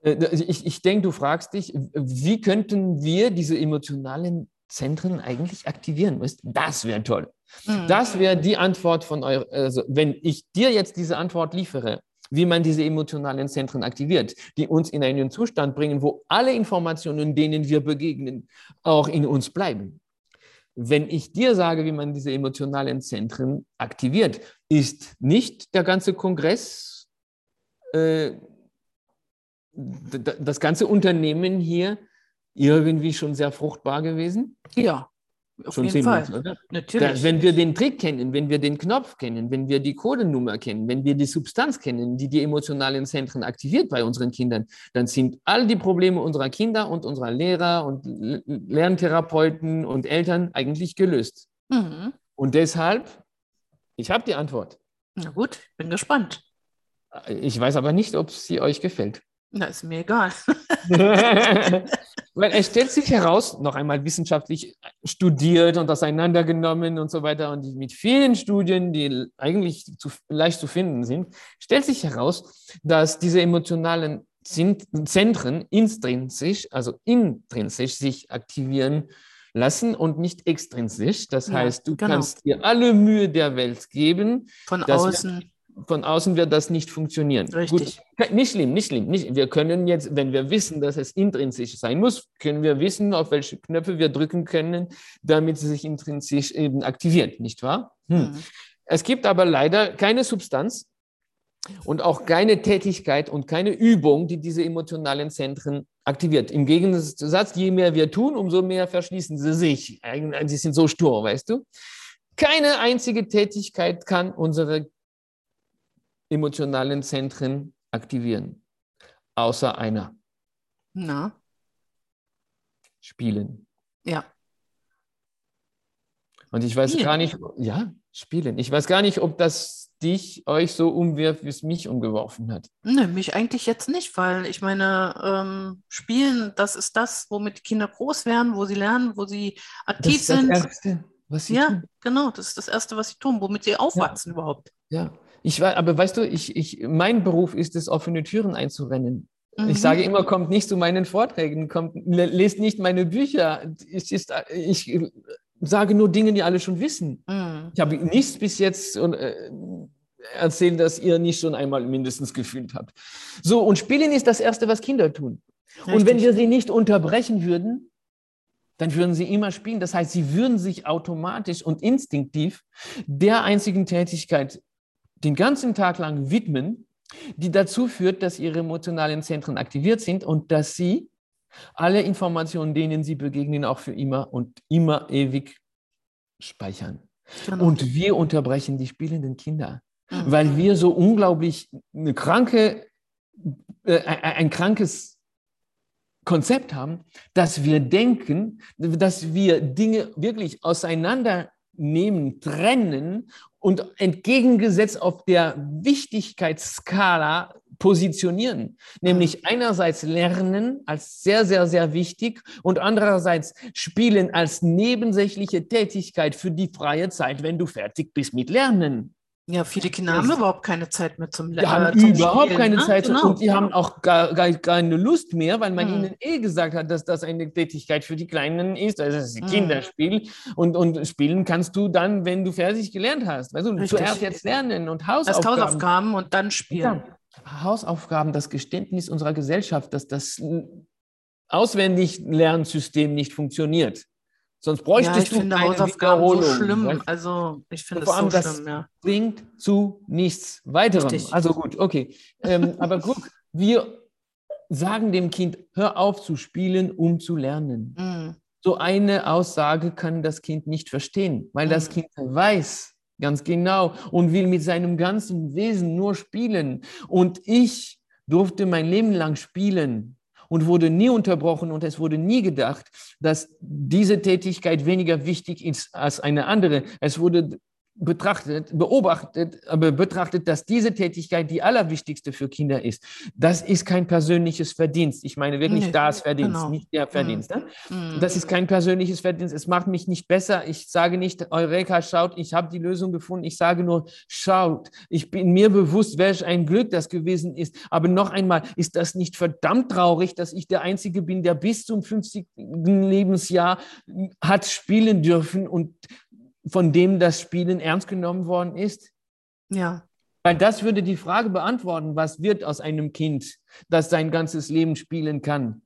ich, ich denke, du fragst dich, wie könnten wir diese emotionalen Zentren eigentlich aktivieren? Das wäre toll. Mhm. Das wäre die Antwort von euch. Also, wenn ich dir jetzt diese Antwort liefere, wie man diese emotionalen Zentren aktiviert, die uns in einen Zustand bringen, wo alle Informationen, denen wir begegnen, auch in uns bleiben. Wenn ich dir sage, wie man diese emotionalen Zentren aktiviert, ist nicht der ganze Kongress, äh, das ganze Unternehmen hier irgendwie schon sehr fruchtbar gewesen? Ja. Auf Schon jeden Fall. Natürlich. Da, wenn wir den Trick kennen, wenn wir den Knopf kennen, wenn wir die Codenummer kennen, wenn wir die Substanz kennen, die die emotionalen Zentren aktiviert bei unseren Kindern, dann sind all die Probleme unserer Kinder und unserer Lehrer und Lerntherapeuten und Eltern eigentlich gelöst. Mhm. Und deshalb, ich habe die Antwort. Na gut, bin gespannt. Ich weiß aber nicht, ob sie euch gefällt. Na, ist mir egal. *laughs* Weil es stellt sich heraus, noch einmal wissenschaftlich studiert und auseinandergenommen und so weiter und mit vielen Studien, die eigentlich zu, leicht zu finden sind, stellt sich heraus, dass diese emotionalen Zentren intrinsisch, also intrinsisch sich aktivieren lassen und nicht extrinsisch. Das ja, heißt, du genau. kannst dir alle Mühe der Welt geben. Von außen von außen wird das nicht funktionieren. Richtig. Gut, nicht schlimm, nicht schlimm. Nicht, wir können jetzt, wenn wir wissen, dass es intrinsisch sein muss, können wir wissen, auf welche Knöpfe wir drücken können, damit sie sich intrinsisch eben aktiviert, nicht wahr? Hm. Mhm. Es gibt aber leider keine Substanz und auch keine Tätigkeit und keine Übung, die diese emotionalen Zentren aktiviert. Im Gegensatz, je mehr wir tun, umso mehr verschließen sie sich. Sie sind so stur, weißt du? Keine einzige Tätigkeit kann unsere emotionalen Zentren aktivieren. Außer einer. Na? Spielen. Ja. Und ich weiß spielen. gar nicht, ja, spielen. Ich weiß gar nicht, ob das dich, euch so umwirft, wie es mich umgeworfen hat. Ne, mich eigentlich jetzt nicht, weil ich meine, ähm, spielen, das ist das, womit die Kinder groß werden, wo sie lernen, wo sie aktiv das ist sind. Das Erste, was sie ja, tun. genau, das ist das Erste, was sie tun, womit sie aufwachsen ja. überhaupt. Ja, ich war, aber weißt du, ich, ich, mein Beruf ist es, offene Türen einzurennen. Mhm. Ich sage immer, kommt nicht zu meinen Vorträgen, kommt, lest nicht meine Bücher. Ich, ist, ich sage nur Dinge, die alle schon wissen. Mhm. Ich habe nichts bis jetzt äh, erzählt, dass ihr nicht schon einmal mindestens gefühlt habt. So, und Spielen ist das Erste, was Kinder tun. Richtig. Und wenn wir sie nicht unterbrechen würden, dann würden sie immer spielen. Das heißt, sie würden sich automatisch und instinktiv der einzigen Tätigkeit den ganzen Tag lang widmen, die dazu führt, dass ihre emotionalen Zentren aktiviert sind und dass sie alle Informationen, denen sie begegnen, auch für immer und immer ewig speichern. Genau. Und wir unterbrechen die spielenden Kinder, mhm. weil wir so unglaublich eine kranke, äh, ein krankes Konzept haben, dass wir denken, dass wir Dinge wirklich auseinander nehmen, trennen und entgegengesetzt auf der Wichtigkeitsskala positionieren. Nämlich einerseits Lernen als sehr, sehr, sehr wichtig und andererseits Spielen als nebensächliche Tätigkeit für die freie Zeit, wenn du fertig bist mit Lernen. Ja, viele Kinder haben überhaupt keine Zeit mehr zum Lernen. Die haben zum überhaupt Spielen, keine ne? Zeit Genau. und die haben auch gar, gar keine Lust mehr, weil man Hm. ihnen eh gesagt hat, dass das eine Tätigkeit für die Kleinen ist. Also das ist ein Hm. Kinderspiel. Und, und spielen kannst du dann, wenn du fertig gelernt hast. Weißt du, zuerst jetzt lernen und Erst Hausaufgaben. Hausaufgaben und dann spielen. Ja. Hausaufgaben, das Geständnis unserer Gesellschaft, dass das Auswendig-Lernsystem nicht funktioniert. Sonst bräuchtest Ja, ich du finde keine Hausaufgaben so Wiederholung, schlimm. weißt du? Also ich finde es allem so das- schlimm, ja. bringt zu nichts weiterem. Richtig. Also gut, okay. Ähm, *laughs* aber guck, wir sagen dem Kind, hör auf zu spielen, um zu lernen. Mhm. So eine Aussage kann das Kind nicht verstehen, weil das Mhm. Kind weiß ganz genau und will mit seinem ganzen Wesen nur spielen. Und ich durfte mein Leben lang spielen und wurde nie unterbrochen und es wurde nie gedacht, dass diese Tätigkeit weniger wichtig ist als eine andere. Es wurde betrachtet, beobachtet, aber betrachtet, dass diese Tätigkeit die allerwichtigste für Kinder ist. Das ist kein persönliches Verdienst. Ich meine wirklich Nee, das Verdienst, genau. nicht der Verdienst. Ne? Mhm. Das ist kein persönliches Verdienst. Es macht mich nicht besser. Ich sage nicht, Eureka, schaut, ich habe die Lösung gefunden. Ich sage nur, schaut. Ich bin mir bewusst, welch ein Glück das gewesen ist. Aber noch einmal, ist das nicht verdammt traurig, dass ich der Einzige bin, der bis zum 50. Lebensjahr hat spielen dürfen und von dem das Spielen ernst genommen worden ist? ja. Weil das würde die Frage beantworten, was wird aus einem Kind, das sein ganzes Leben spielen kann?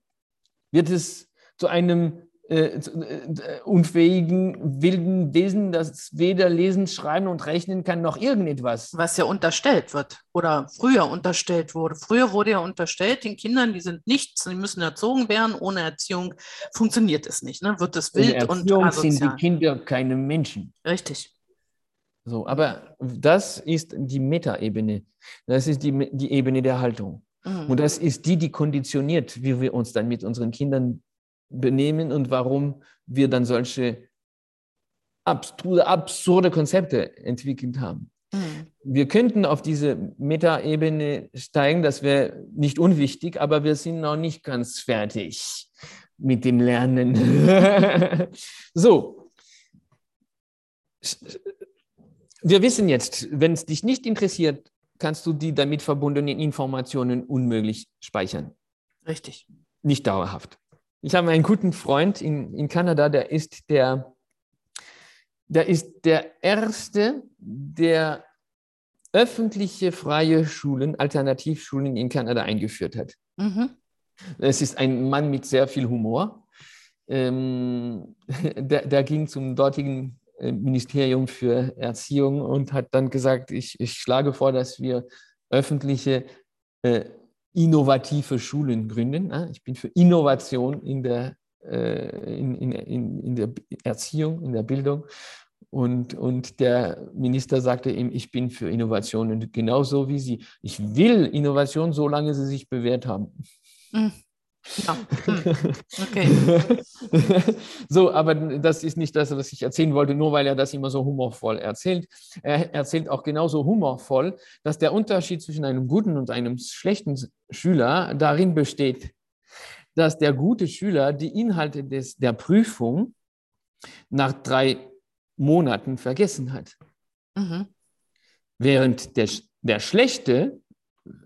Wird es zu einem äh, zu, äh, unfähigen, wilden Wesen, das weder lesen, schreiben und rechnen kann, noch irgendetwas? Was ja unterstellt wird oder früher unterstellt wurde. Früher wurde ja unterstellt, den Kindern, die sind nichts, die müssen erzogen werden. Ohne Erziehung funktioniert es nicht. Ne? Wird es wild und Erziehung sind die asozial. Kinder keine Menschen. Richtig. So, aber das ist die Metaebene. Das ist die, die Ebene der Haltung. Mhm. Und das ist die, die konditioniert, wie wir uns dann mit unseren Kindern benehmen und warum wir dann solche abstruse, absurde Konzepte entwickelt haben. Mhm. Wir könnten auf diese Metaebene steigen, das wäre nicht unwichtig, aber wir sind noch nicht ganz fertig mit dem Lernen. *laughs* so. Wir wissen jetzt, wenn es dich nicht interessiert, kannst du die damit verbundenen Informationen unmöglich speichern. Richtig. Nicht dauerhaft. Ich habe einen guten Freund in, in Kanada, der ist der, der ist der erste, der öffentliche freie Schulen, Alternativschulen in Kanada eingeführt hat. Mhm. Es ist ein Mann mit sehr viel Humor. Ähm, *laughs* der, der ging zum dortigen äh, Ministerium für Erziehung und hat dann gesagt, ich, ich schlage vor, dass wir öffentliche äh, innovative Schulen gründen. Ah, Ich bin für Innovation in der, äh, in, in, in, in der Erziehung, in der Bildung. Und, und der Minister sagte ihm, ich bin für Innovation und genauso wie Sie. Ich will Innovation, solange sie sich bewährt haben. Mhm. Ja. Mhm. Okay. *laughs* so, aber das ist nicht das, was ich erzählen wollte, nur weil er das immer so humorvoll erzählt. Er erzählt auch genauso humorvoll, dass der Unterschied zwischen einem guten und einem schlechten Schüler darin besteht, dass der gute Schüler die Inhalte des, der Prüfung nach drei Monaten vergessen hat. Mhm. Während der, der schlechte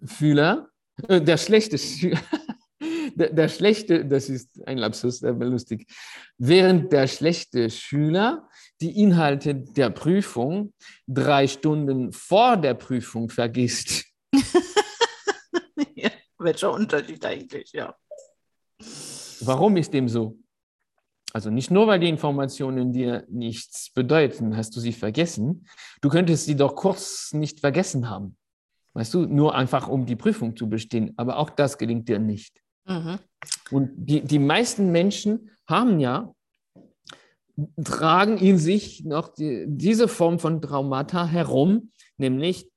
Schüler, äh, der schlechte Schüler, der, der schlechte, das ist ein Lapsus, aber lustig, während der schlechte Schüler die Inhalte der Prüfung drei Stunden vor der Prüfung vergisst. *laughs* ja. Welcher Unterschied eigentlich, ja. Warum ist dem so? Also nicht nur, weil die Informationen dir nichts bedeuten, hast du sie vergessen. Du könntest sie doch kurz nicht vergessen haben. Weißt du, nur einfach um die Prüfung zu bestehen. Aber auch das gelingt dir nicht. Mhm. Und die, die meisten Menschen haben ja, tragen in sich noch die, diese Form von Traumata herum, nämlich,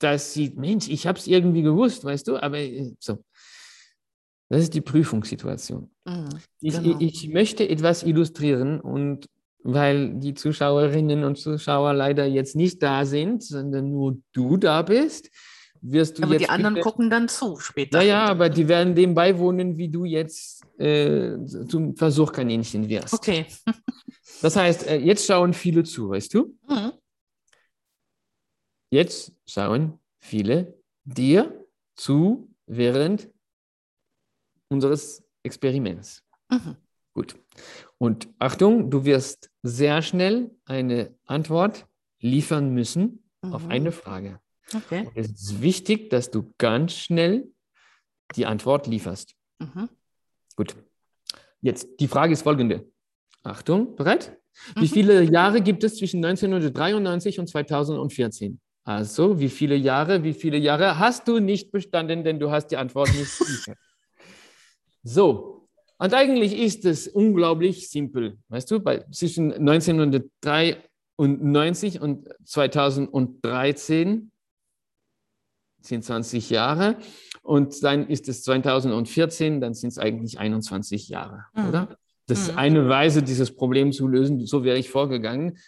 dass sie, Mensch, ich habe es irgendwie gewusst, weißt du, aber äh, so. Das ist die Prüfungssituation. Mhm. Ich, Genau. ich möchte etwas illustrieren und weil die Zuschauerinnen und Zuschauer leider jetzt nicht da sind, sondern nur du da bist, wirst du Aber jetzt. die anderen bitte- gucken dann zu später. Ja, ja, aber die werden dem beiwohnen, wie du jetzt äh, zum Versuchkaninchen wirst. Okay. *laughs* Das heißt, äh, jetzt schauen viele zu, weißt du? Mhm. Jetzt schauen viele dir zu während unseres Experiments. Mhm. Gut. Und Achtung, du wirst sehr schnell eine Antwort liefern müssen auf Mhm. eine Frage. Okay. Und es ist wichtig, dass du ganz schnell die Antwort lieferst. Mhm. Gut. Jetzt, die Frage ist folgende. Achtung, bereit? Wie Mhm. viele Jahre gibt es zwischen 1993 und 2014? Also, wie viele Jahre, wie viele Jahre hast du nicht bestanden, denn du hast die Antwort nicht *laughs* geliefert. So, und eigentlich ist es unglaublich simpel. Weißt du, bei, zwischen 1993 und 2013 sind 20 Jahre und dann ist es 2014, dann sind es eigentlich 21 Jahre, Mhm. oder? Das ist Mhm. eine Weise, dieses Problem zu lösen. So wäre ich vorgegangen,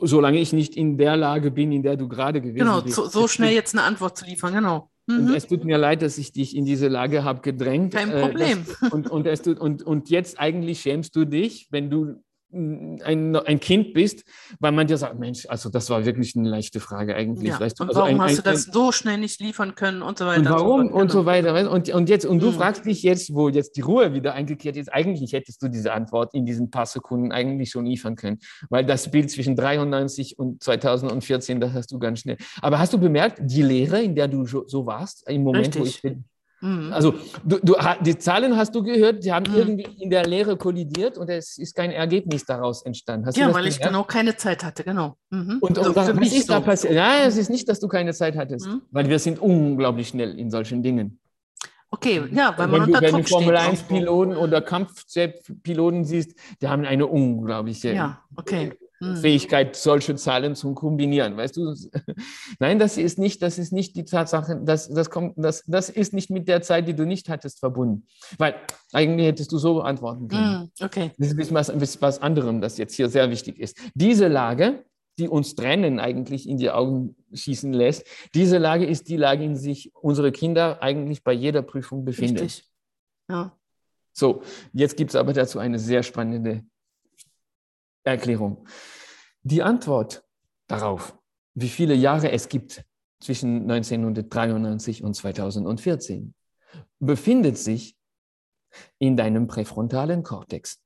solange ich nicht in der Lage bin, in der du gerade gewesen Genau, bist. so, so schnell jetzt eine Antwort zu liefern, genau. Und Mhm. es tut mir leid, dass ich dich in diese Lage habe gedrängt. Kein Äh, Problem. Das, und, und, es tut, und, und jetzt eigentlich schämst du dich, wenn du ein, ein Kind bist, weil man dir sagt, Mensch, also das war wirklich eine leichte Frage eigentlich. Ja. Weißt du? Und Also warum ein, hast ein, du das so schnell nicht liefern können und so weiter? und warum so fort. und so Genau. weiter. weißt? Und, und jetzt, und du Mhm. fragst dich jetzt, wo jetzt die Ruhe wieder eingekehrt ist, eigentlich hättest du diese Antwort in diesen paar Sekunden eigentlich schon liefern können. Weil das Bild zwischen 93 und 2014, das hast du ganz schnell. Aber hast du bemerkt, die Lehre, in der du so so warst, im Moment, wo Richtig. ich bin, Mhm. also du, du, die Zahlen hast du gehört, die haben Mhm. irgendwie in der Lehre kollidiert und es ist kein Ergebnis daraus entstanden. Hast du Ja, das weil ich genau keine Zeit hatte, genau. Mhm. Und, Also und was für mich ist da so. passiert? Ja, es ist nicht, dass du keine Zeit hattest, Mhm. weil wir sind unglaublich schnell in solchen Dingen. Okay, ja, weil man wenn du, unter wenn du Druck steht. Formel irgendwo. 1-Piloten oder Kampfjet-Piloten siehst, die haben eine unglaubliche Ja, okay. Mhm. Fähigkeit, solche Zahlen zu kombinieren. Weißt du? Nein, das ist nicht, das ist nicht die Tatsache, das, das, kommt, das, das ist nicht mit der Zeit, die du nicht hattest, verbunden. Weil eigentlich hättest du so antworten können. Mhm. Okay. Das ist was, was, anderem, das jetzt hier sehr wichtig ist. Diese Lage, die uns trennen eigentlich in die Augen schießen lässt, diese Lage ist die Lage, in der sich unsere Kinder eigentlich bei jeder Prüfung befinden. Richtig. Ja. So, jetzt gibt es aber dazu eine sehr spannende Erklärung. Die Antwort darauf, wie viele Jahre es gibt zwischen 1993 und 2014, befindet sich in deinem präfrontalen Kortex.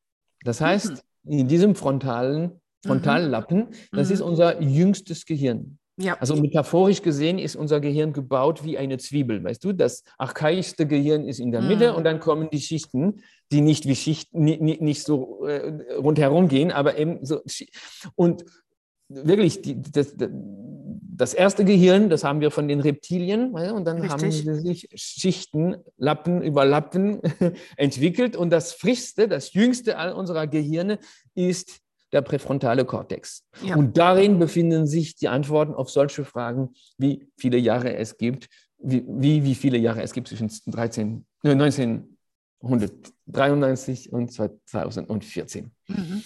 Das heißt, in diesem frontalen Frontallappen, das Mhm. ist unser jüngstes Gehirn. Ja. Also metaphorisch gesehen ist unser Gehirn gebaut wie eine Zwiebel, weißt du? Das archaischste Gehirn ist in der Mitte Mhm. und dann kommen die Schichten, die nicht wie Schichten, nicht, nicht, so äh, rundherum gehen, aber eben so. Und wirklich, die, das, das erste Gehirn, das haben wir von den Reptilien, weißt du? und dann haben Richtig. sie sich Schichten, Lappen über Lappen *laughs* entwickelt. Und das frischste, das jüngste all unserer Gehirne ist der präfrontale Kortex. Ja. Und darin befinden sich die Antworten auf solche Fragen, wie viele Jahre es gibt, wie, wie, wie viele Jahre es gibt zwischen 13, äh, 1993 und 2014. Mhm.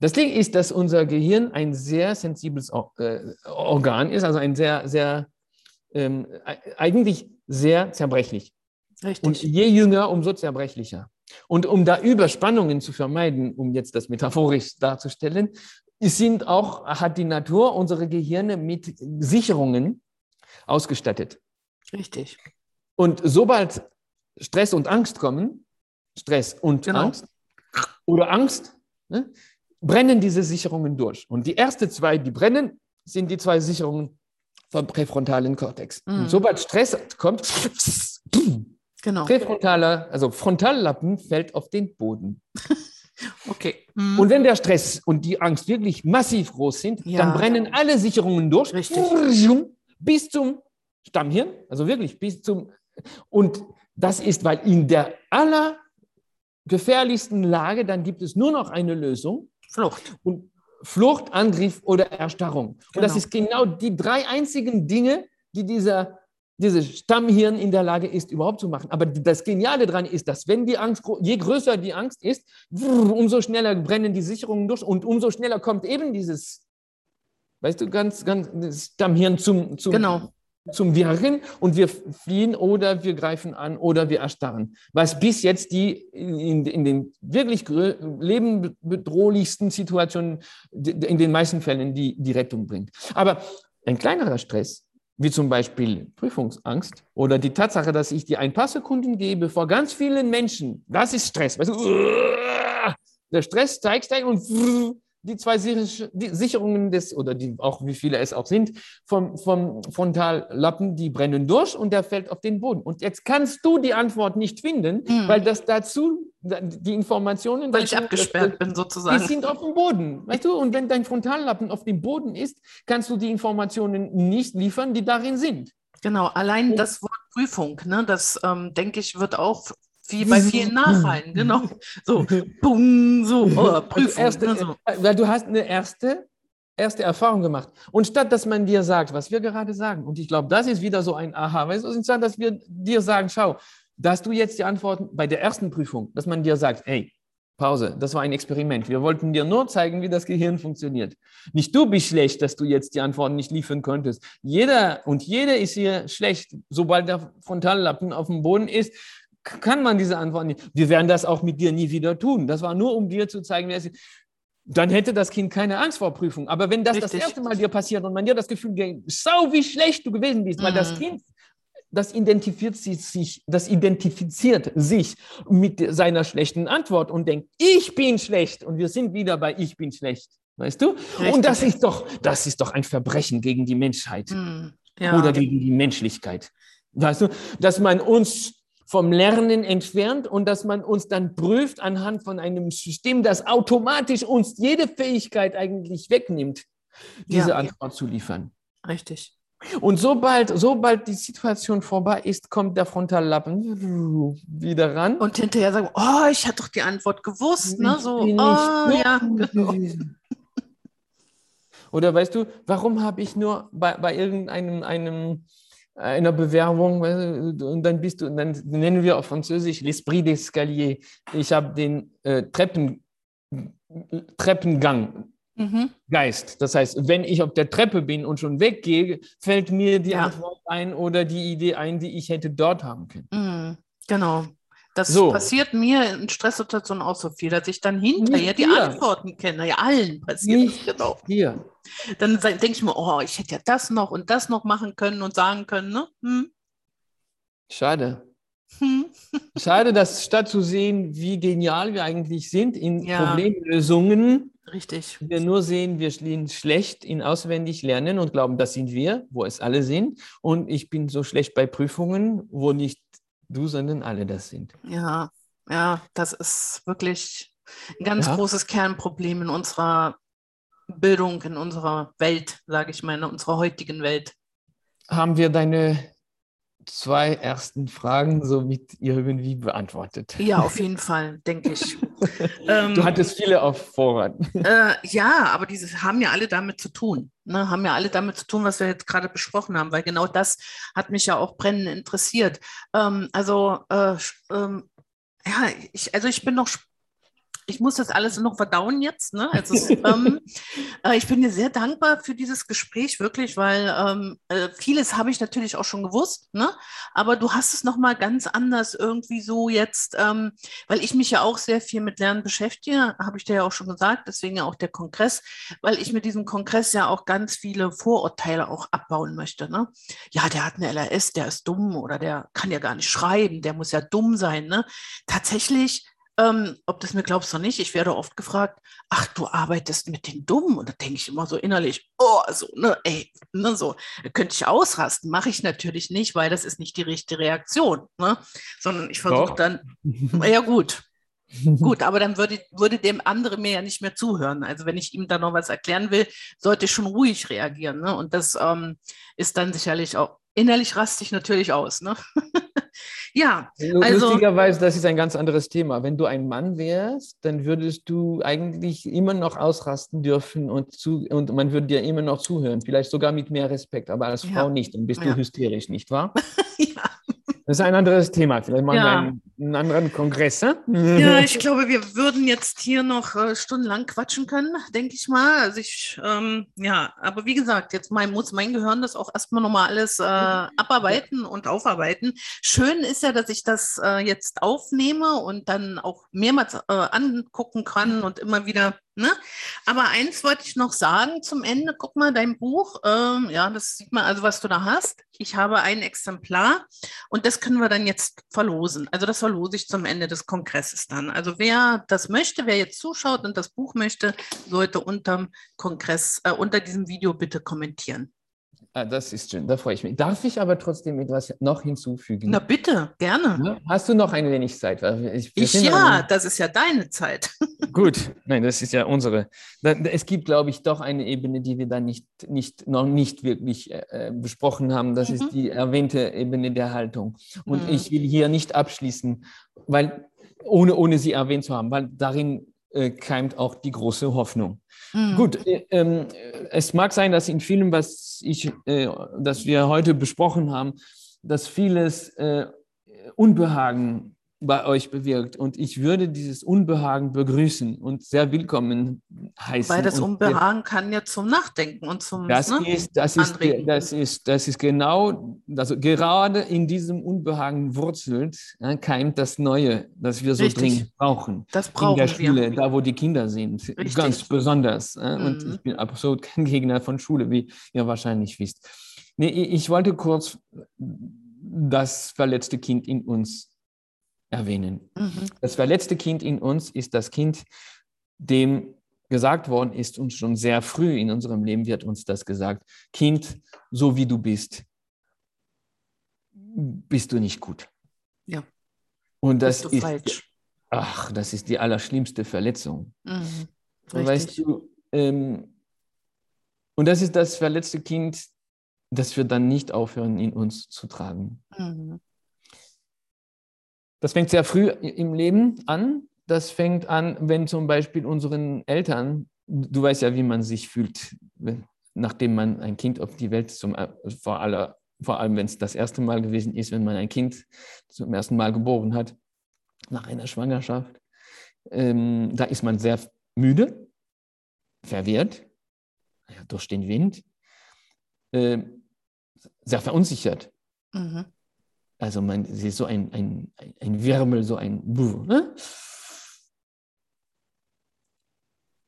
Das Ding ist, dass unser Gehirn ein sehr sensibles äh, Organ ist, also ein sehr, sehr, ähm, e- eigentlich sehr zerbrechlich. Richtig. Und je jünger, umso zerbrechlicher. Und um da Überspannungen zu vermeiden, um jetzt das metaphorisch darzustellen, sind auch, hat die Natur unsere Gehirne mit Sicherungen ausgestattet. Richtig. Und sobald Stress und Angst kommen, Stress und Genau. Angst oder Angst, ne, brennen diese Sicherungen durch. Und die ersten zwei, die brennen, sind die zwei Sicherungen vom präfrontalen Kortex. Mhm. Und sobald Stress kommt, Genau. präfrontaler, also Frontallappen fällt auf den Boden. *laughs* Okay. Mhm. Und wenn der Stress und die Angst wirklich massiv groß sind, Ja. dann brennen alle Sicherungen durch. Richtig. Bis zum Stammhirn, also wirklich bis zum. Und das ist, weil in der allergefährlichsten Lage, dann gibt es nur noch eine Lösung. Flucht. Und Flucht, Angriff oder Erstarrung. Und das Genau. ist genau die drei einzigen Dinge, die dieser dieses Stammhirn in der Lage ist, überhaupt zu machen. Aber das Geniale daran ist, dass wenn die Angst, je größer die Angst ist, umso schneller brennen die Sicherungen durch und umso schneller kommt eben dieses, weißt du, ganz, ganz Stammhirn zum, zum, Genau. zum Wirken und wir fliehen oder wir greifen an oder wir erstarren. Was bis jetzt die in, in den wirklich lebenbedrohlichsten Situationen in den meisten Fällen die, die Rettung bringt. Aber ein kleinerer Stress, wie zum Beispiel Prüfungsangst oder die Tatsache, dass ich dir ein paar Sekunden gebe vor ganz vielen Menschen, das ist Stress. Weißt du, der Stress steigt, steigt und die zwei Sich- die Sicherungen des, oder die, auch wie viele es auch sind, vom, vom Frontallappen, die brennen durch und der fällt auf den Boden. Und jetzt kannst du die Antwort nicht finden, Mhm. weil das dazu, die Informationen, Weil ich abgesperrt bin, die sozusagen. sind auf dem Boden, weißt du? Und wenn dein Frontallappen auf dem Boden ist, kannst du die Informationen nicht liefern, die darin sind. Genau, allein das Wort Prüfung, ne, das ähm, denke ich, wird auch wie bei vielen *laughs* nachhallen. Genau. So, bung, so, oh, Prüfung. erste, ne, so. Weil du hast eine erste, erste Erfahrung gemacht. Und statt dass man dir sagt, was wir gerade sagen, und ich glaube, das ist wieder so ein Aha, weißt du, statt dass wir dir sagen, schau, dass du jetzt die Antworten bei der ersten Prüfung, dass man dir sagt, hey, Pause, das war ein Experiment. Wir wollten dir nur zeigen, wie das Gehirn funktioniert. Nicht du bist schlecht, dass du jetzt die Antworten nicht liefern konntest. Jeder und jede ist hier schlecht. Sobald der Frontallappen auf dem Boden ist, kann man diese Antworten nicht. Wir werden das auch mit dir nie wieder tun. Das war nur, um dir zu zeigen, wer es ist. Dann hätte das Kind keine Angst vor Prüfung. Aber wenn das das Richtig. erste Mal dir passiert und man dir das Gefühl gibt, sau wie schlecht du gewesen bist, weil das Mhm. Kind das identifiziert sich, das identifiziert sich mit seiner schlechten Antwort und denkt, ich bin schlecht. Und wir sind wieder bei ich bin schlecht. Weißt du? Richtig. Und das ist doch, das ist doch ein Verbrechen gegen die Menschheit Hm, ja. oder gegen die Menschlichkeit. Weißt du, dass man uns vom Lernen entfernt und dass man uns dann prüft anhand von einem System, das automatisch uns jede Fähigkeit eigentlich wegnimmt, diese Ja. Antwort zu liefern. Richtig. Und sobald, sobald die Situation vorbei ist, kommt der Frontallappen wieder ran. Und hinterher sagen, oh, ich hatte doch die Antwort gewusst, ne? So, oh, ja, genau. *laughs* Oder weißt du, warum habe ich nur bei, bei irgendeinem einem, einer Bewerbung, weißt du, und dann bist du, dann nennen wir auf Französisch l'esprit d'escalier. Ich habe den äh, Treppen, Treppengang Mhm. Geist. Das heißt, wenn ich auf der Treppe bin und schon weggehe, fällt mir die Ja. Antwort ein oder die Idee ein, die ich hätte dort haben können. Mhm. Genau. Das So. passiert mir in Stresssituationen auch so viel, dass ich dann hinterher Nicht die dir. Antworten kenne. Ja, allen passiert Nicht das, genau. Hier. Dann denke ich mir, oh, ich hätte ja das noch und das noch machen können und sagen können, ne? Hm, Schade. hm. *laughs* Schade, dass statt zu sehen, wie genial wir eigentlich sind in Ja. Problemlösungen, Richtig. wir nur sehen, wir sind schlecht in auswendig lernen und glauben, das sind wir, wo es alle sind. Und ich bin so schlecht bei Prüfungen, wo nicht du, sondern alle das sind. Ja, ja, das ist wirklich ein ganz Ja. großes Kernproblem in unserer Bildung, in unserer Welt, sage ich mal, in unserer heutigen Welt. Haben wir deine zwei ersten Fragen somit irgendwie beantwortet? Ja, auf jeden Fall, denke ich. *laughs* Ähm, Du hattest viele auf Vorrat. Äh, ja, aber diese haben ja alle damit zu tun. Ne? Haben ja alle damit zu tun, was wir jetzt gerade besprochen haben, weil genau das hat mich ja auch brennend interessiert. Ähm, also, äh, ähm, ja, ich, also ich bin noch, ich muss das alles noch verdauen jetzt. Ne? Also, *laughs* ähm, äh, ich bin dir sehr dankbar für dieses Gespräch, wirklich, weil ähm, äh, vieles habe ich natürlich auch schon gewusst, ne? aber du hast es nochmal ganz anders irgendwie so jetzt, ähm, weil ich mich ja auch sehr viel mit Lernen beschäftige, habe ich dir ja auch schon gesagt, deswegen ja auch der Kongress, weil ich mit diesem Kongress ja auch ganz viele Vorurteile auch abbauen möchte. Ne? Ja, der hat eine LRS, der ist dumm oder der kann ja gar nicht schreiben, der muss ja dumm sein. Ne? Tatsächlich, ähm, ob das mir glaubst oder nicht, ich werde oft gefragt, ach, du arbeitest mit den Dummen. Und da denke ich immer so innerlich, oh, so, ne, ey, ne, so, könnte ich ausrasten. Mache ich natürlich nicht, weil das ist nicht die richtige Reaktion, ne? Sondern ich versuche dann, *laughs* ja gut, Gut, aber dann würde, würde dem andere mir ja nicht mehr zuhören. Also wenn ich ihm da noch was erklären will, sollte ich schon ruhig reagieren. Ne? Und das ähm, ist dann sicherlich auch, innerlich raste ich natürlich aus. Ne? *laughs* Ja, also lustigerweise, das ist ein ganz anderes Thema. Wenn du ein Mann wärst, dann würdest du eigentlich immer noch ausrasten dürfen und, zu, und man würde dir immer noch zuhören, vielleicht sogar mit mehr Respekt, aber als Frau ja. nicht. Dann bist ja. du hysterisch, nicht wahr? *laughs* ja. Das ist ein anderes Thema. Vielleicht machen ja. wir einen, einen, anderen Kongress. Äh? Ja, *laughs* ich glaube, wir würden jetzt hier noch äh, stundenlang quatschen können, denke ich mal. Also ich, ähm, ja, aber wie gesagt, jetzt mein, muss mein Gehirn das auch erstmal nochmal alles äh, abarbeiten und aufarbeiten. Schön ist ja, dass ich das äh, jetzt aufnehme und dann auch mehrmals äh, angucken kann und immer wieder Ne? Aber eins wollte ich noch sagen zum Ende. Guck mal, dein Buch, ähm, ja, das sieht man also, was du da hast. Ich habe ein Exemplar und das können wir dann jetzt verlosen. Also das verlose ich zum Ende des Kongresses dann. Also wer das möchte, wer jetzt zuschaut und das Buch möchte, sollte unterm Kongress, äh, unter diesem Video bitte kommentieren. Ah, das ist schön, da freue ich mich. Darf ich aber trotzdem etwas noch hinzufügen? Na bitte, gerne. Hast du noch ein wenig Zeit? Ich, ich ja, das ist ja deine Zeit. *laughs* Gut, nein, das ist ja unsere. Es gibt, glaube ich, doch eine Ebene, die wir da nicht, nicht, noch nicht wirklich äh, besprochen haben. Das mhm. ist die erwähnte Ebene der Haltung. Und mhm. ich will hier nicht abschließen, weil, ohne, ohne sie erwähnt zu haben, weil darin äh, keimt auch die große Hoffnung. Mhm. Gut, äh, äh, es mag sein, dass in vielem, was ich, äh, das wir heute besprochen haben, dass vieles äh, Unbehagen bei euch bewirkt. Und ich würde dieses Unbehagen begrüßen und sehr willkommen heißen. Weil das Unbehagen und, kann ja zum Nachdenken und zum das ne, ist, das ist, das ist, das ist genau, also gerade in diesem Unbehagen wurzelt, ja, keimt das Neue, das wir so Richtig. dringend brauchen. Das brauchen in der Schule, wir. da wo die Kinder sind, Richtig. ganz besonders. Ja, mhm. Und ich bin absolut kein Gegner von Schule, wie ihr wahrscheinlich wisst. Nee, ich wollte kurz das verletzte Kind in uns erwähnen. Mhm. Das verletzte Kind in uns ist das Kind, dem gesagt worden ist, und schon sehr früh in unserem Leben wird uns das gesagt, Kind, so wie du bist, bist du nicht gut. Ja. Und das ist, falsch. ach, das ist die allerschlimmste Verletzung. Mhm. Weißt du, ähm, und das ist das verletzte Kind, das wir dann nicht aufhören, in uns zu tragen. Mhm. Das fängt sehr früh im Leben an. Das fängt an, wenn zum Beispiel unseren Eltern, du weißt ja, wie man sich fühlt, nachdem man ein Kind auf die Welt zum, äh, vor, aller, vor allem wenn es das erste Mal gewesen ist, wenn man ein Kind zum ersten Mal geboren hat, nach einer Schwangerschaft. Ähm, da ist man sehr müde, verwirrt, ja, durch den Wind, äh, sehr verunsichert. Mhm. Also man sieht so ein, ein, ein Wirbel, so ein ne?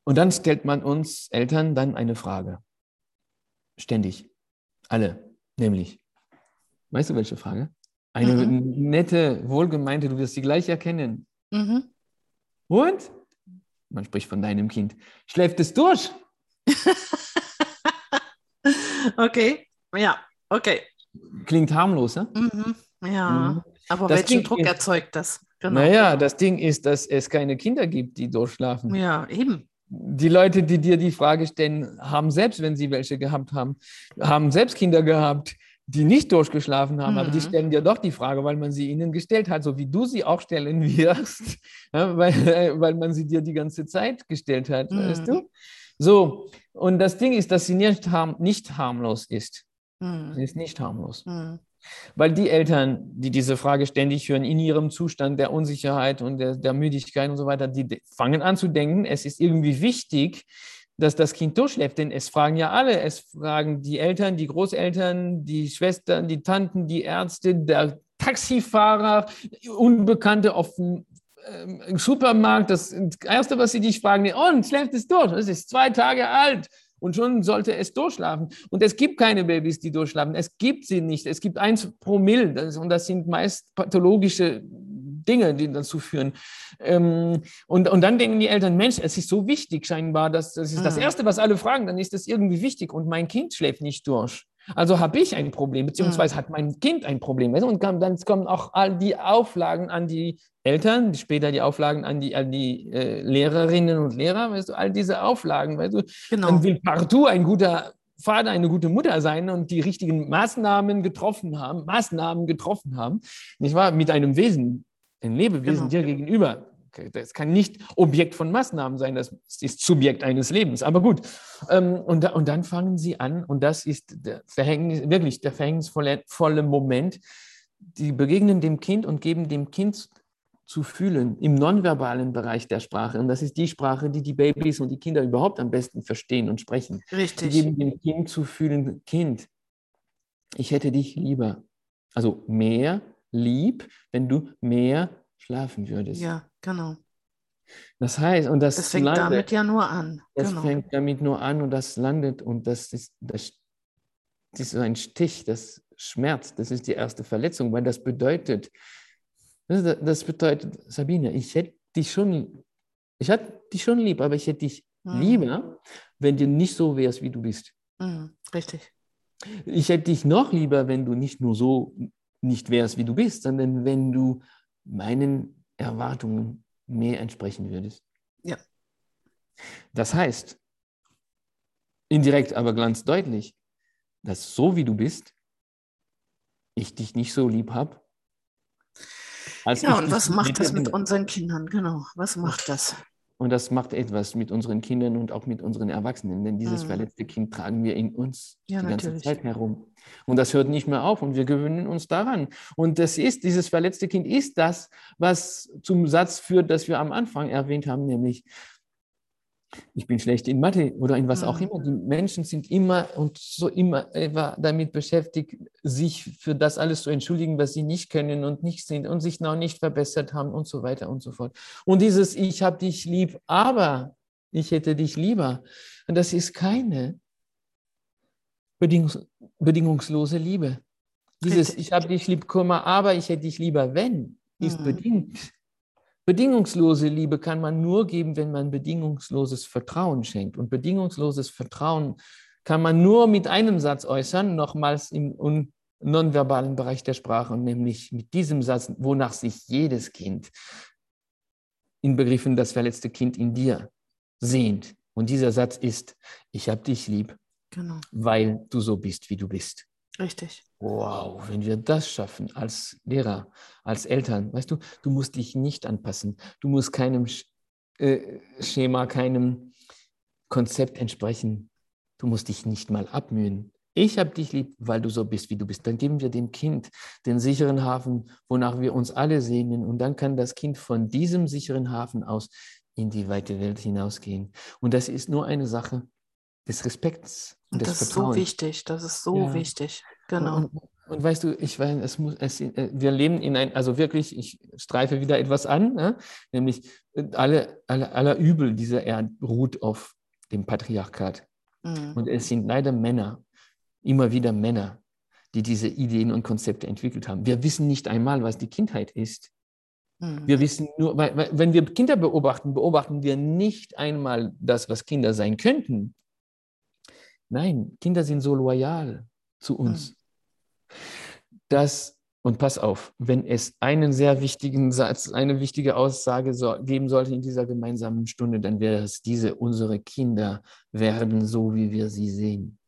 Und dann stellt man uns Eltern dann eine Frage. Ständig. Alle. Nämlich, weißt du welche Frage? Eine mhm. nette, wohlgemeinte, du wirst sie gleich erkennen. Mhm. Und? Man spricht von deinem Kind. Schläft es durch? *laughs* okay, ja, okay. Klingt harmlos, ja? Mhm. Ja, mhm. aber das welchen Ding Druck ist, erzeugt das? Genau. Naja, das Ding ist, dass es keine Kinder gibt, die durchschlafen. Ja, eben. Die Leute, die dir die Frage stellen, haben selbst, wenn sie welche gehabt haben, haben selbst Kinder gehabt, die nicht durchgeschlafen haben, mhm. aber die mhm. stellen dir doch die Frage, weil man sie ihnen gestellt hat, so wie du sie auch stellen *laughs* wirst, ja, weil, weil man sie dir die ganze Zeit gestellt hat, mhm. weißt du? So, und das Ding ist, dass sie nicht, harm, nicht harmlos ist. Mhm. Sie ist nicht harmlos. Mhm. Weil die Eltern, die diese Frage ständig hören, in ihrem Zustand der Unsicherheit und der, der Müdigkeit und so weiter, die fangen an zu denken, es ist irgendwie wichtig, dass das Kind durchschläft. Denn es fragen ja alle. Es fragen die Eltern, die Großeltern, die Schwestern, die Tanten, die Ärzte, der Taxifahrer, Unbekannte auf dem äh, Supermarkt. Das Erste, was sie dich fragen, und schläft es durch? Es ist zwei Tage alt und schon sollte es durchschlafen. Und es gibt keine Babys, die durchschlafen. Es gibt sie nicht. Es gibt eins pro Mill. Das, und das sind meist pathologische Dinge, die dazu führen. Ähm, und, und dann denken die Eltern, Mensch, es ist so wichtig scheinbar, dass das ist das mhm. Erste, was alle fragen, dann ist das irgendwie wichtig und mein Kind schläft nicht durch. Also habe ich ein Problem, beziehungsweise mhm. hat mein Kind ein Problem. Und dann kommen auch all die Auflagen an die Eltern, später die Auflagen an die, an die äh, Lehrerinnen und Lehrer, weißt du, all diese Auflagen, weißt du. Genau. Dann will partout ein guter Vater, eine gute Mutter sein und die richtigen Maßnahmen getroffen haben, Maßnahmen getroffen haben, nicht wahr? Mit einem Wesen, ein Lebewesen genau. dir gegenüber. Das kann nicht Objekt von Maßnahmen sein, das ist Subjekt eines Lebens. Aber gut. Ähm, und, und dann fangen sie an, und das ist der Verhängnis, wirklich der verhängnisvolle Moment. Die begegnen dem Kind und geben dem Kind zu fühlen im nonverbalen Bereich der Sprache. Und das ist die Sprache, die die Babys und die Kinder überhaupt am besten verstehen und sprechen. Richtig. Die geben dem Kind zu fühlen, Kind, ich hätte dich lieber. Also mehr lieb, wenn du mehr schlafen würdest. Ja, genau. Das heißt, und das, das fängt landet, damit ja nur an. Das genau. fängt damit nur an und das landet und das ist, das, das ist so ein Stich, das schmerzt, das ist die erste Verletzung, weil das bedeutet, das bedeutet, Sabine, ich hätte dich schon, ich hätte dich schon lieb, aber ich hätte dich mhm. lieber, wenn du nicht so wärst, wie du bist. Mhm, richtig. Ich hätte dich noch lieber, wenn du nicht nur so nicht wärst, wie du bist, sondern wenn du meinen Erwartungen mehr entsprechen würdest. Ja. Das heißt, indirekt, aber ganz deutlich, dass so wie du bist, ich dich nicht so lieb habe, ja, und was macht das mit unseren Kindern? Genau, was macht das? Und das macht etwas mit unseren Kindern und auch mit unseren Erwachsenen, denn dieses mhm. verletzte Kind tragen wir in uns ja, die ganze Zeit herum. Und das hört nicht mehr auf und wir gewöhnen uns daran. Und das ist, dieses verletzte Kind ist das, was zum Satz führt, das wir am Anfang erwähnt haben, nämlich ich bin schlecht in Mathe oder in was auch mhm. immer. Die Menschen sind immer und so immer damit beschäftigt, sich für das alles zu entschuldigen, was sie nicht können und nicht sind und sich noch nicht verbessert haben und so weiter und so fort. Und dieses Ich habe dich lieb, aber ich hätte dich lieber. Und das ist keine bedingungs bedingungslose Liebe. Dieses Ich habe dich lieb, aber ich hätte dich lieber, wenn, ist mhm. bedingt. Bedingungslose Liebe kann man nur geben, wenn man bedingungsloses Vertrauen schenkt. Und bedingungsloses Vertrauen kann man nur mit einem Satz äußern, nochmals im nonverbalen Bereich der Sprache, nämlich mit diesem Satz, wonach sich jedes Kind in Begriffen das verletzte Kind in dir sehnt. Und dieser Satz ist, ich habe dich lieb, genau. weil du so bist, wie du bist. Richtig. Wow, wenn wir das schaffen als Lehrer, als Eltern, weißt du, du musst dich nicht anpassen. Du musst keinem äh, Schema, keinem Konzept entsprechen. Du musst dich nicht mal abmühen. Ich habe dich lieb, weil du so bist, wie du bist. Dann geben wir dem Kind den sicheren Hafen, wonach wir uns alle sehnen. Und dann kann das Kind von diesem sicheren Hafen aus in die weite Welt hinausgehen. Und das ist nur eine Sache des Respekts und, das ist so wichtig, das ist so ja. wichtig. Genau. Und, und, weißt du, ich weiß, es muss, es, äh, wir leben in ein, also wirklich, ich streife wieder etwas an, ne? nämlich äh, alle, alle, aller Übel dieser Erde ruht auf dem Patriarchat. Mhm. Und es sind leider Männer, immer wieder Männer, die diese Ideen und Konzepte entwickelt haben. Wir wissen nicht einmal, was die Kindheit ist. Mhm. Wir wissen nur, weil, weil, wenn wir Kinder beobachten, beobachten wir nicht einmal das, was Kinder sein könnten, Nein, Kinder sind so loyal zu uns. Mhm. Das, und pass auf, wenn es einen sehr wichtigen Satz, eine wichtige Aussage so, geben sollte in dieser gemeinsamen Stunde, dann wäre es diese, unsere Kinder werden so, wie wir sie sehen.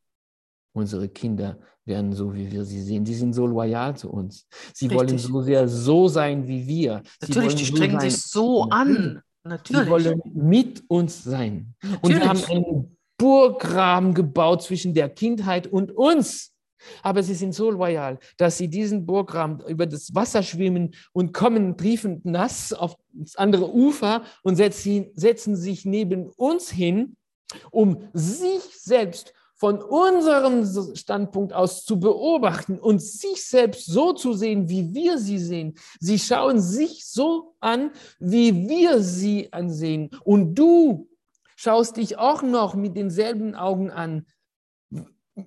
Unsere Kinder werden so, wie wir sie sehen. Die sind so loyal zu uns. Sie Richtig. wollen so sehr so sein wie wir. Natürlich, die strengen so sich so an. Natürlich. Sie wollen mit uns sein. Natürlich. Und wir haben einen Burggraben gebaut zwischen der Kindheit und uns. Aber sie sind so loyal, dass sie diesen Burggraben über das Wasser schwimmen und kommen triefend nass auf das andere Ufer und setzen, setzen sich neben uns hin, um sich selbst von unserem Standpunkt aus zu beobachten und sich selbst so zu sehen, wie wir sie sehen. Sie schauen sich so an, wie wir sie ansehen. Und du schaust dich auch noch mit denselben Augen an,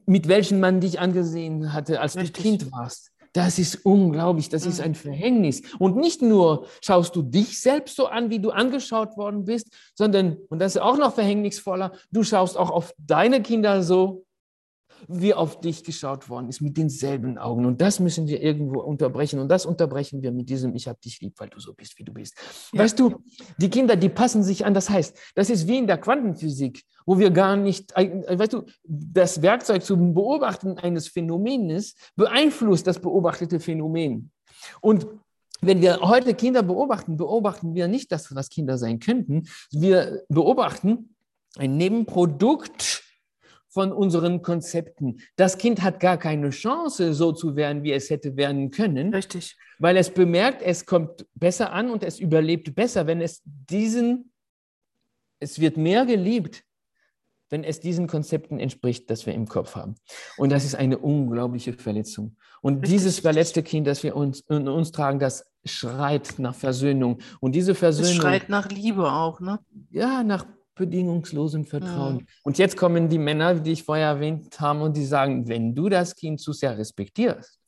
mit welchen man dich angesehen hatte, als Richtig. du Kind warst. Das ist unglaublich, das ist ein Verhängnis. Und nicht nur schaust du dich selbst so an, wie du angeschaut worden bist, sondern, und das ist auch noch verhängnisvoller, du schaust auch auf deine Kinder so wie auf dich geschaut worden ist, mit denselben Augen. Und das müssen wir irgendwo unterbrechen. Und das unterbrechen wir mit diesem Ich habe dich lieb, weil du so bist, wie du bist. Ja. Weißt du, die Kinder, die passen sich an. Das heißt, das ist wie in der Quantenphysik, wo wir gar nicht, äh, weißt du, das Werkzeug zum Beobachten eines Phänomens beeinflusst das beobachtete Phänomen. Und wenn wir heute Kinder beobachten, beobachten wir nicht, dass das Kinder sein könnten. Wir beobachten ein Nebenprodukt von unseren Konzepten. Das Kind hat gar keine Chance, so zu werden, wie es hätte werden können. Richtig. Weil es bemerkt, es kommt besser an und es überlebt besser, wenn es diesen, es wird mehr geliebt, wenn es diesen Konzepten entspricht, das wir im Kopf haben. Und das ist eine unglaubliche Verletzung. Und dieses verletzte Kind, das wir uns in uns tragen, das schreit nach Versöhnung. Und diese Versöhnung. Es schreit nach Liebe auch, ne? Ja, nach bedingungslosem Vertrauen. Ja. Und jetzt kommen die Männer, die ich vorher erwähnt habe, und die sagen, wenn du das Kind zu sehr respektierst,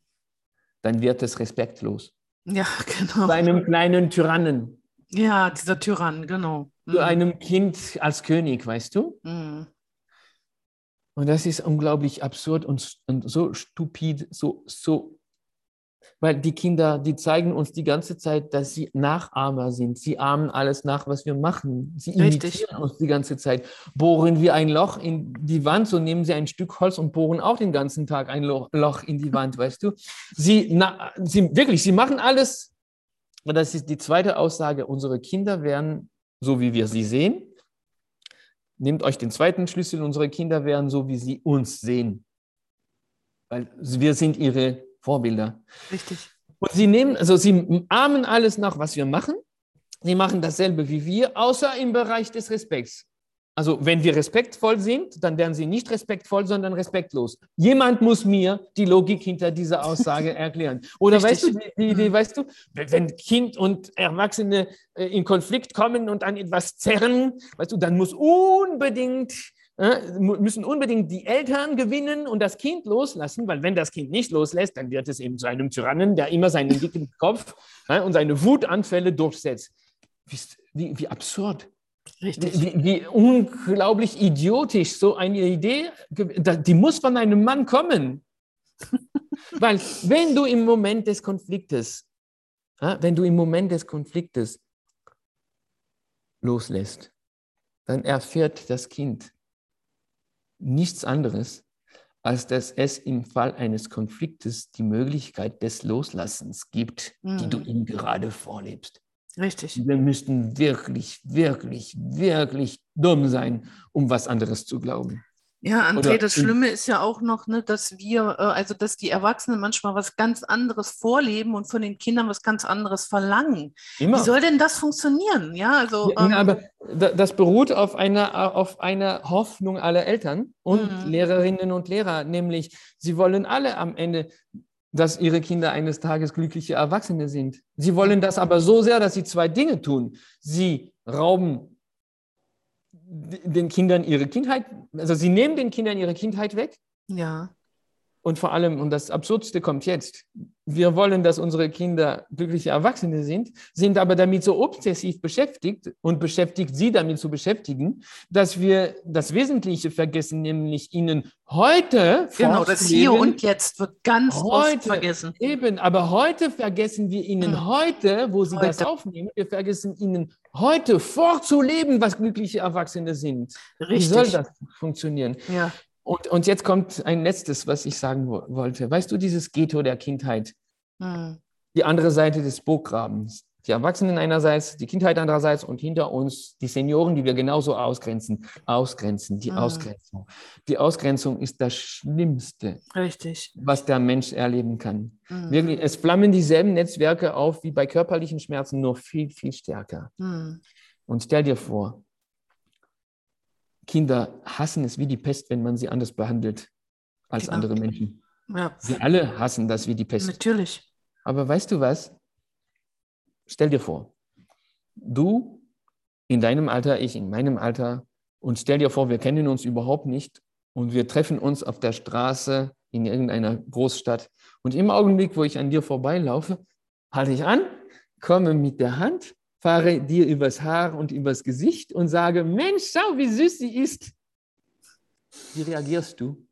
dann wird es respektlos. Ja, *laughs* genau. Bei einem kleinen Tyrannen. Ja, dieser Tyrann, genau. Zu mhm. einem Kind als König, weißt du? Mhm. Und das ist unglaublich absurd und, und so stupid, so, so weil die Kinder, die zeigen uns die ganze Zeit, dass sie Nachahmer sind. Sie ahmen alles nach, was wir machen. Sie Richtig. imitieren uns die ganze Zeit. Bohren wir ein Loch in die Wand, so nehmen sie ein Stück Holz und bohren auch den ganzen Tag ein Loch in die Wand, weißt du? Sie, na, sie wirklich, sie machen alles. Und das ist die zweite Aussage. Unsere Kinder werden, so wie wir sie sehen, nehmt euch den zweiten Schlüssel, unsere Kinder werden so, wie sie uns sehen. Weil wir sind ihre Vorbilder. Richtig. Und sie nehmen, also sie ahmen alles nach, was wir machen. Sie machen dasselbe wie wir, außer im Bereich des Respekts. Also wenn wir respektvoll sind, dann werden sie nicht respektvoll, sondern respektlos. Jemand muss mir die Logik hinter dieser Aussage *laughs* erklären. Oder Richtig. weißt du, die Idee, mhm. weißt du, wenn Kind und Erwachsene äh, in Konflikt kommen und an etwas zerren, weißt du, dann muss unbedingt müssen unbedingt die Eltern gewinnen und das Kind loslassen, weil wenn das Kind nicht loslässt, dann wird es eben zu einem Tyrannen, der immer seinen dicken *laughs* Kopf und seine Wutanfälle durchsetzt. Wie, wie absurd. Richtig. Wie, wie, unglaublich idiotisch so eine Idee, die muss von einem Mann kommen. *laughs* weil wenn du im Moment des Konfliktes, wenn du im Moment des Konfliktes loslässt, dann erfährt das Kind, nichts anderes, als dass es im Fall eines Konfliktes die Möglichkeit des Loslassens gibt, mhm. die du mhm. ihm gerade vorlebst. Richtig. Wir müssten wirklich, wirklich, wirklich dumm sein, um was anderes zu glauben. Ja, André, das Schlimme ist ja auch noch, ne, dass wir, äh, also dass die Erwachsenen manchmal was ganz anderes vorleben und von den Kindern was ganz anderes verlangen. Immer. Wie soll denn das funktionieren? Ja, also. Ja, ähm, aber das beruht auf einer, auf einer Hoffnung aller Eltern und mhm. Lehrerinnen und Lehrer, nämlich sie wollen alle am Ende dass ihre Kinder eines Tages glückliche Erwachsene sind. Sie wollen das aber so sehr, dass sie zwei Dinge tun. Sie rauben den Kindern ihre Kindheit, also sie nehmen den Kindern ihre Kindheit weg. Ja. Und vor allem, und das Absurdste kommt jetzt, wir wollen, dass unsere Kinder glückliche Erwachsene sind, sind aber damit so obsessiv beschäftigt und beschäftigt sie damit zu beschäftigen, dass wir das Wesentliche vergessen, nämlich ihnen heute. Genau, das Hier und Jetzt wird ganz heute, oft vergessen. Eben, aber heute vergessen wir ihnen hm. heute, wo sie heute. das aufnehmen, wir vergessen ihnen heute vorzuleben, was glückliche Erwachsene sind. Richtig. Wie soll das funktionieren? Ja. Und, und jetzt kommt ein letztes, was ich sagen wollte. Weißt du, dieses Ghetto der Kindheit, hm. die andere Seite des Burggrabens. Die Erwachsenen einerseits, die Kindheit andererseits und hinter uns die Senioren, die wir genauso ausgrenzen. Ausgrenzen, die hm. Ausgrenzung. Die Ausgrenzung ist das Schlimmste, Richtig. was der Mensch erleben kann. Hm. Wirklich, es flammen dieselben Netzwerke auf wie bei körperlichen Schmerzen, nur viel, viel stärker. Hm. Und stell dir vor, Kinder hassen es wie die Pest, wenn man sie anders behandelt als genau. andere Menschen. Ja. Sie alle hassen das wie die Pest. Natürlich. Aber weißt du was? Stell dir vor, du in deinem Alter, ich in meinem Alter, und stell dir vor, wir kennen uns überhaupt nicht und wir treffen uns auf der Straße in irgendeiner Großstadt. Und im Augenblick, wo ich an dir vorbeilaufe, halte ich an, komme mit der Hand fahre dir übers Haar und übers Gesicht und sage, Mensch, schau, wie süß sie ist. Wie reagierst du?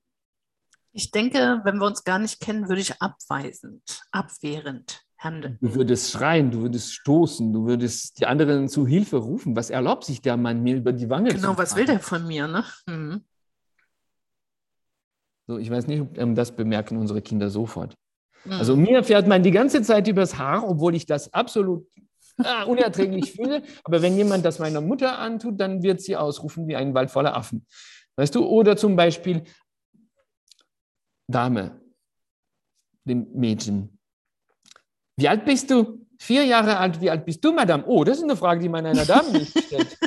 Ich denke, wenn wir uns gar nicht kennen, würde ich abweisend, abwehrend handeln. Du würdest schreien, du würdest stoßen, du würdest die anderen zu Hilfe rufen. Was erlaubt sich der Mann mir über die Wange Genau, was will der von mir, ne? Mhm. So, ich weiß nicht, ob ähm, das bemerken unsere Kinder sofort. Mhm. Also mir fährt man die ganze Zeit übers Haar, obwohl ich das absolut ah, *laughs* unerträglich finde. Aber wenn jemand das meiner Mutter antut, dann wird sie ausrufen wie ein Wald voller Affen. Weißt du? Oder zum Beispiel Dame, dem Mädchen. Wie alt bist du? Vier Jahre alt. Wie alt bist du, Madame? Oh, das ist eine Frage, die man einer Dame nicht *laughs* stellt.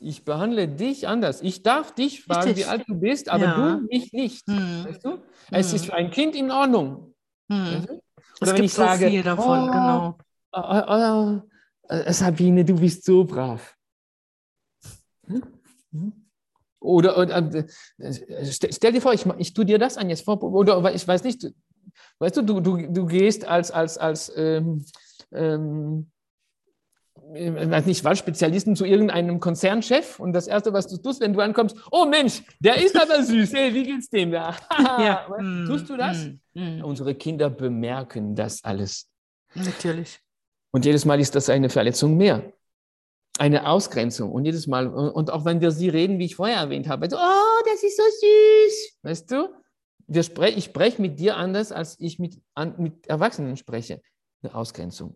Ich behandle dich anders. Ich darf dich fragen, Richtig. wie alt du bist, aber Ja. du mich nicht. Mhm. Weißt du? Es Mhm. ist für ein Kind in Ordnung. Mhm. Weißt du? Es Oder wenn gibt ich so sage, viel davon, oh, genau. Oh, oh, äh, Sabine, du bist so brav. Hm? Oder, oder äh, äh, stell, stell dir vor, ich, ich tue dir das an jetzt vor, oder ich weiß nicht, weißt du, du, du, du gehst als, als, als ähm, ähm, weiß nicht, Wahlspezialisten zu irgendeinem Konzernchef und das Erste, was du tust, wenn du ankommst, oh Mensch, der ist aber süß, hey, wie geht's dem da? Ja. *laughs* Tust du das? Mhm. Mhm. Unsere Kinder bemerken das alles. Natürlich. Und jedes Mal ist das eine Verletzung mehr. Eine Ausgrenzung. Und jedes Mal, und auch wenn wir sie reden, wie ich vorher erwähnt habe, so, oh, das ist so süß. Weißt du? Wir sprech, ich spreche mit dir anders, als ich mit, an, mit Erwachsenen spreche. Eine Ausgrenzung.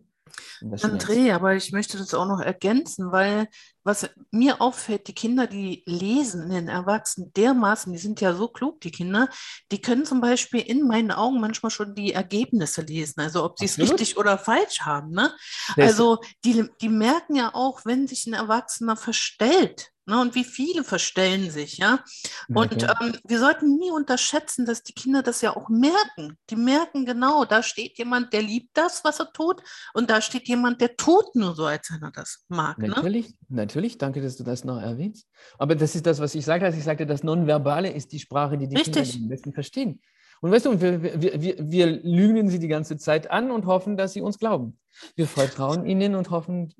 André, aber ich möchte das auch noch ergänzen, weil was mir auffällt, die Kinder, die lesen in den Erwachsenen dermaßen, die sind ja so klug, die Kinder, die können zum Beispiel in meinen Augen manchmal schon die Ergebnisse lesen, also ob sie es richtig oder falsch haben. Ne? Also die, die merken ja auch, wenn sich ein Erwachsener verstellt. Ne? Und wie viele verstellen sich, ja. Und Okay. ähm, wir sollten nie unterschätzen, dass die Kinder das ja auch merken. Die merken genau, da steht jemand, der liebt das, was er tut, und da steht jemand, der tut nur so, als wenn er das mag. Ne? Natürlich, natürlich, danke, dass du das noch erwähnst. Aber das ist das, was ich sagte, als ich sagte, das Nonverbale ist die Sprache, die die Richtig. Kinder am besten verstehen. Und weißt du, wir, wir, wir, wir lügen sie die ganze Zeit an und hoffen, dass sie uns glauben. Wir vertrauen ihnen und hoffen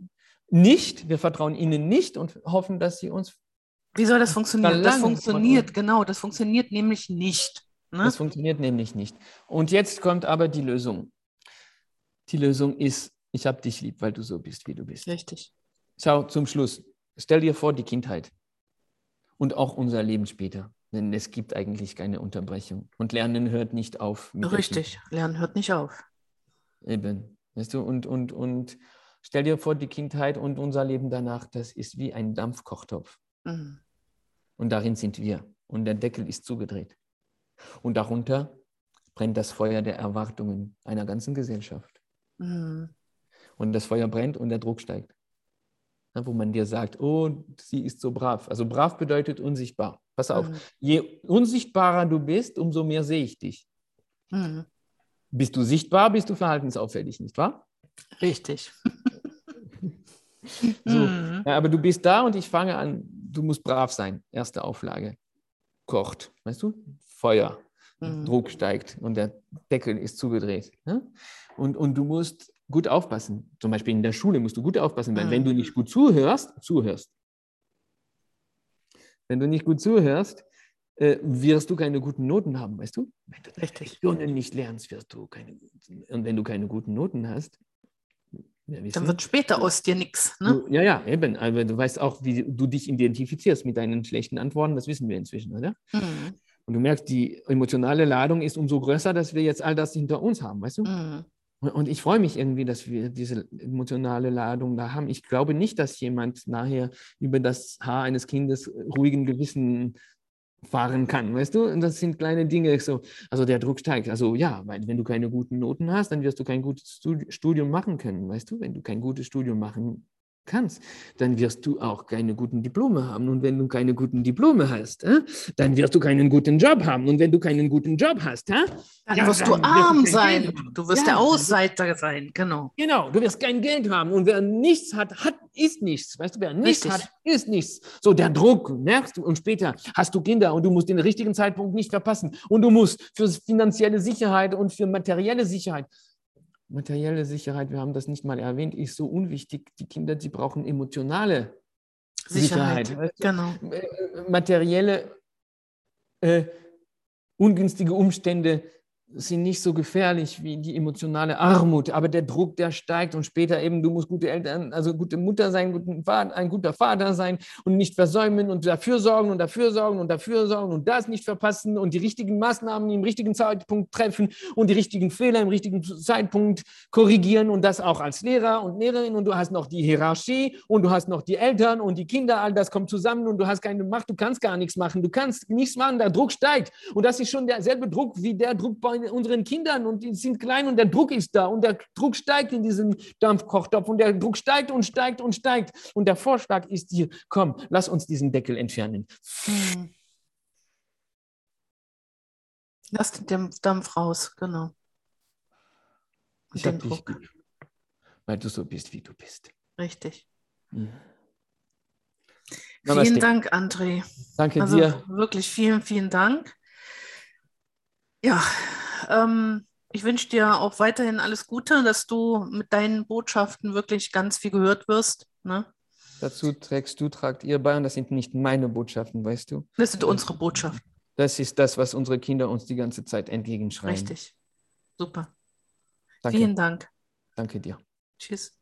nicht, wir vertrauen ihnen nicht und hoffen, dass sie uns. Wie soll das funktionieren? Das funktioniert, genau, das funktioniert nämlich nicht. Ne? Das funktioniert nämlich nicht. Und jetzt kommt aber die Lösung. Die Lösung ist, ich habe dich lieb, weil du so bist, wie du bist. Richtig. Schau, zum Schluss. Stell dir vor, die Kindheit und auch unser Leben später. Denn es gibt eigentlich keine Unterbrechung. Und Lernen hört nicht auf. Richtig. Lernen hört nicht auf. Eben. Weißt du, und, und, und stell dir vor, die Kindheit und unser Leben danach, das ist wie ein Dampfkochtopf. Mhm. Und darin sind wir. Und der Deckel ist zugedreht. Und darunter brennt das Feuer der Erwartungen einer ganzen Gesellschaft. Mhm. Und das Feuer brennt und der Druck steigt. Ja, wo man dir sagt, oh, sie ist so brav. Also brav bedeutet unsichtbar. Pass auf, Mhm. je unsichtbarer du bist, umso mehr sehe ich dich. Mhm. Bist du sichtbar, bist du verhaltensauffällig, nicht wahr? Richtig. *laughs* *laughs* So. Mhm. Ja, aber du bist da und ich fange an, du musst brav sein. Erste Auflage. Kocht, weißt du? Feuer. Mhm. Druck steigt und der Deckel ist zugedreht. Ja? Und, und du musst gut aufpassen. Zum Beispiel in der Schule musst du gut aufpassen, weil Mhm. wenn du nicht gut zuhörst, zuhörst. Wenn du nicht gut zuhörst, äh, wirst du keine guten Noten haben, weißt du? Wenn du Richtig. Lektionen nicht lernst, wirst du keine guten. Und wenn du keine guten Noten hast, Dann wird später aus dir nichts. Ne? ja, ja, eben. Aber du weißt auch, wie du dich identifizierst mit deinen schlechten Antworten, das wissen wir inzwischen, oder? Mhm. Und du merkst, die emotionale Ladung ist umso größer, dass wir jetzt all das hinter uns haben, weißt du? Mhm. Und ich freue mich irgendwie, dass wir diese emotionale Ladung da haben. Ich glaube nicht, dass jemand nachher über das Haar eines Kindes ruhigen Gewissen fahren kann, weißt du? Und das sind kleine Dinge so. Also der Druck steigt. Also ja, weil wenn du keine guten Noten hast, dann wirst du kein gutes Studi- Studium machen können, weißt du? Wenn du kein gutes Studium machen kannst, dann wirst du auch keine guten Diplome haben. Und wenn du keine guten Diplome hast, äh, dann wirst du keinen guten Job haben. Und wenn du keinen guten Job hast, äh, Dann Ja, wirst dann du wirst du arm sein. Du wirst Ja, der Ausseiter sein. Genau. Genau, du wirst kein Geld haben und wer nichts hat, hat, ist nichts. Weißt du, wer nichts Richtig. hat, ist nichts. So, der Druck, merkst du, und später hast du Kinder und du musst den richtigen Zeitpunkt nicht verpassen. Und du musst für finanzielle Sicherheit und für materielle Sicherheit. Materielle Sicherheit, wir haben das nicht mal erwähnt, ist so unwichtig. Die Kinder, die brauchen emotionale Sicherheit. Sicherheit. Genau. Äh, materielle äh, ungünstige Umstände sind nicht so gefährlich wie die emotionale Armut, aber der Druck, der steigt und später eben, du musst gute Eltern, also gute Mutter sein, guten Vater, ein guter Vater sein und nicht versäumen und dafür sorgen und dafür sorgen und dafür sorgen und das nicht verpassen und die richtigen Maßnahmen im richtigen Zeitpunkt treffen und die richtigen Fehler im richtigen Zeitpunkt korrigieren und das auch als Lehrer und Lehrerin und du hast noch die Hierarchie und du hast noch die Eltern und die Kinder, all das kommt zusammen und du hast keine Macht, du kannst gar nichts machen, du kannst nichts machen, der Druck steigt und das ist schon derselbe Druck wie der Druck bei unseren Kindern und die sind klein und der Druck ist da und der Druck steigt in diesem Dampfkochtopf und der Druck steigt und steigt und steigt. Und der Vorschlag ist hier, komm, lass uns diesen Deckel entfernen. Hm. Lass den Dampf raus, genau. Und ich den Druck. Dich, weil du so bist, wie du bist. Richtig. Hm. Vielen Dank, André. Danke also dir. Wirklich vielen, vielen Dank. Ja, ähm, ich wünsche dir auch weiterhin alles Gute, dass du mit deinen Botschaften wirklich ganz viel gehört wirst. Ne? Dazu trägst du, tragt ihr bei und das sind nicht meine Botschaften, weißt du? Das sind unsere Botschaften. Das ist das, was unsere Kinder uns die ganze Zeit entgegenschreien. Richtig. Super. Danke. Vielen Dank. Danke dir. Tschüss.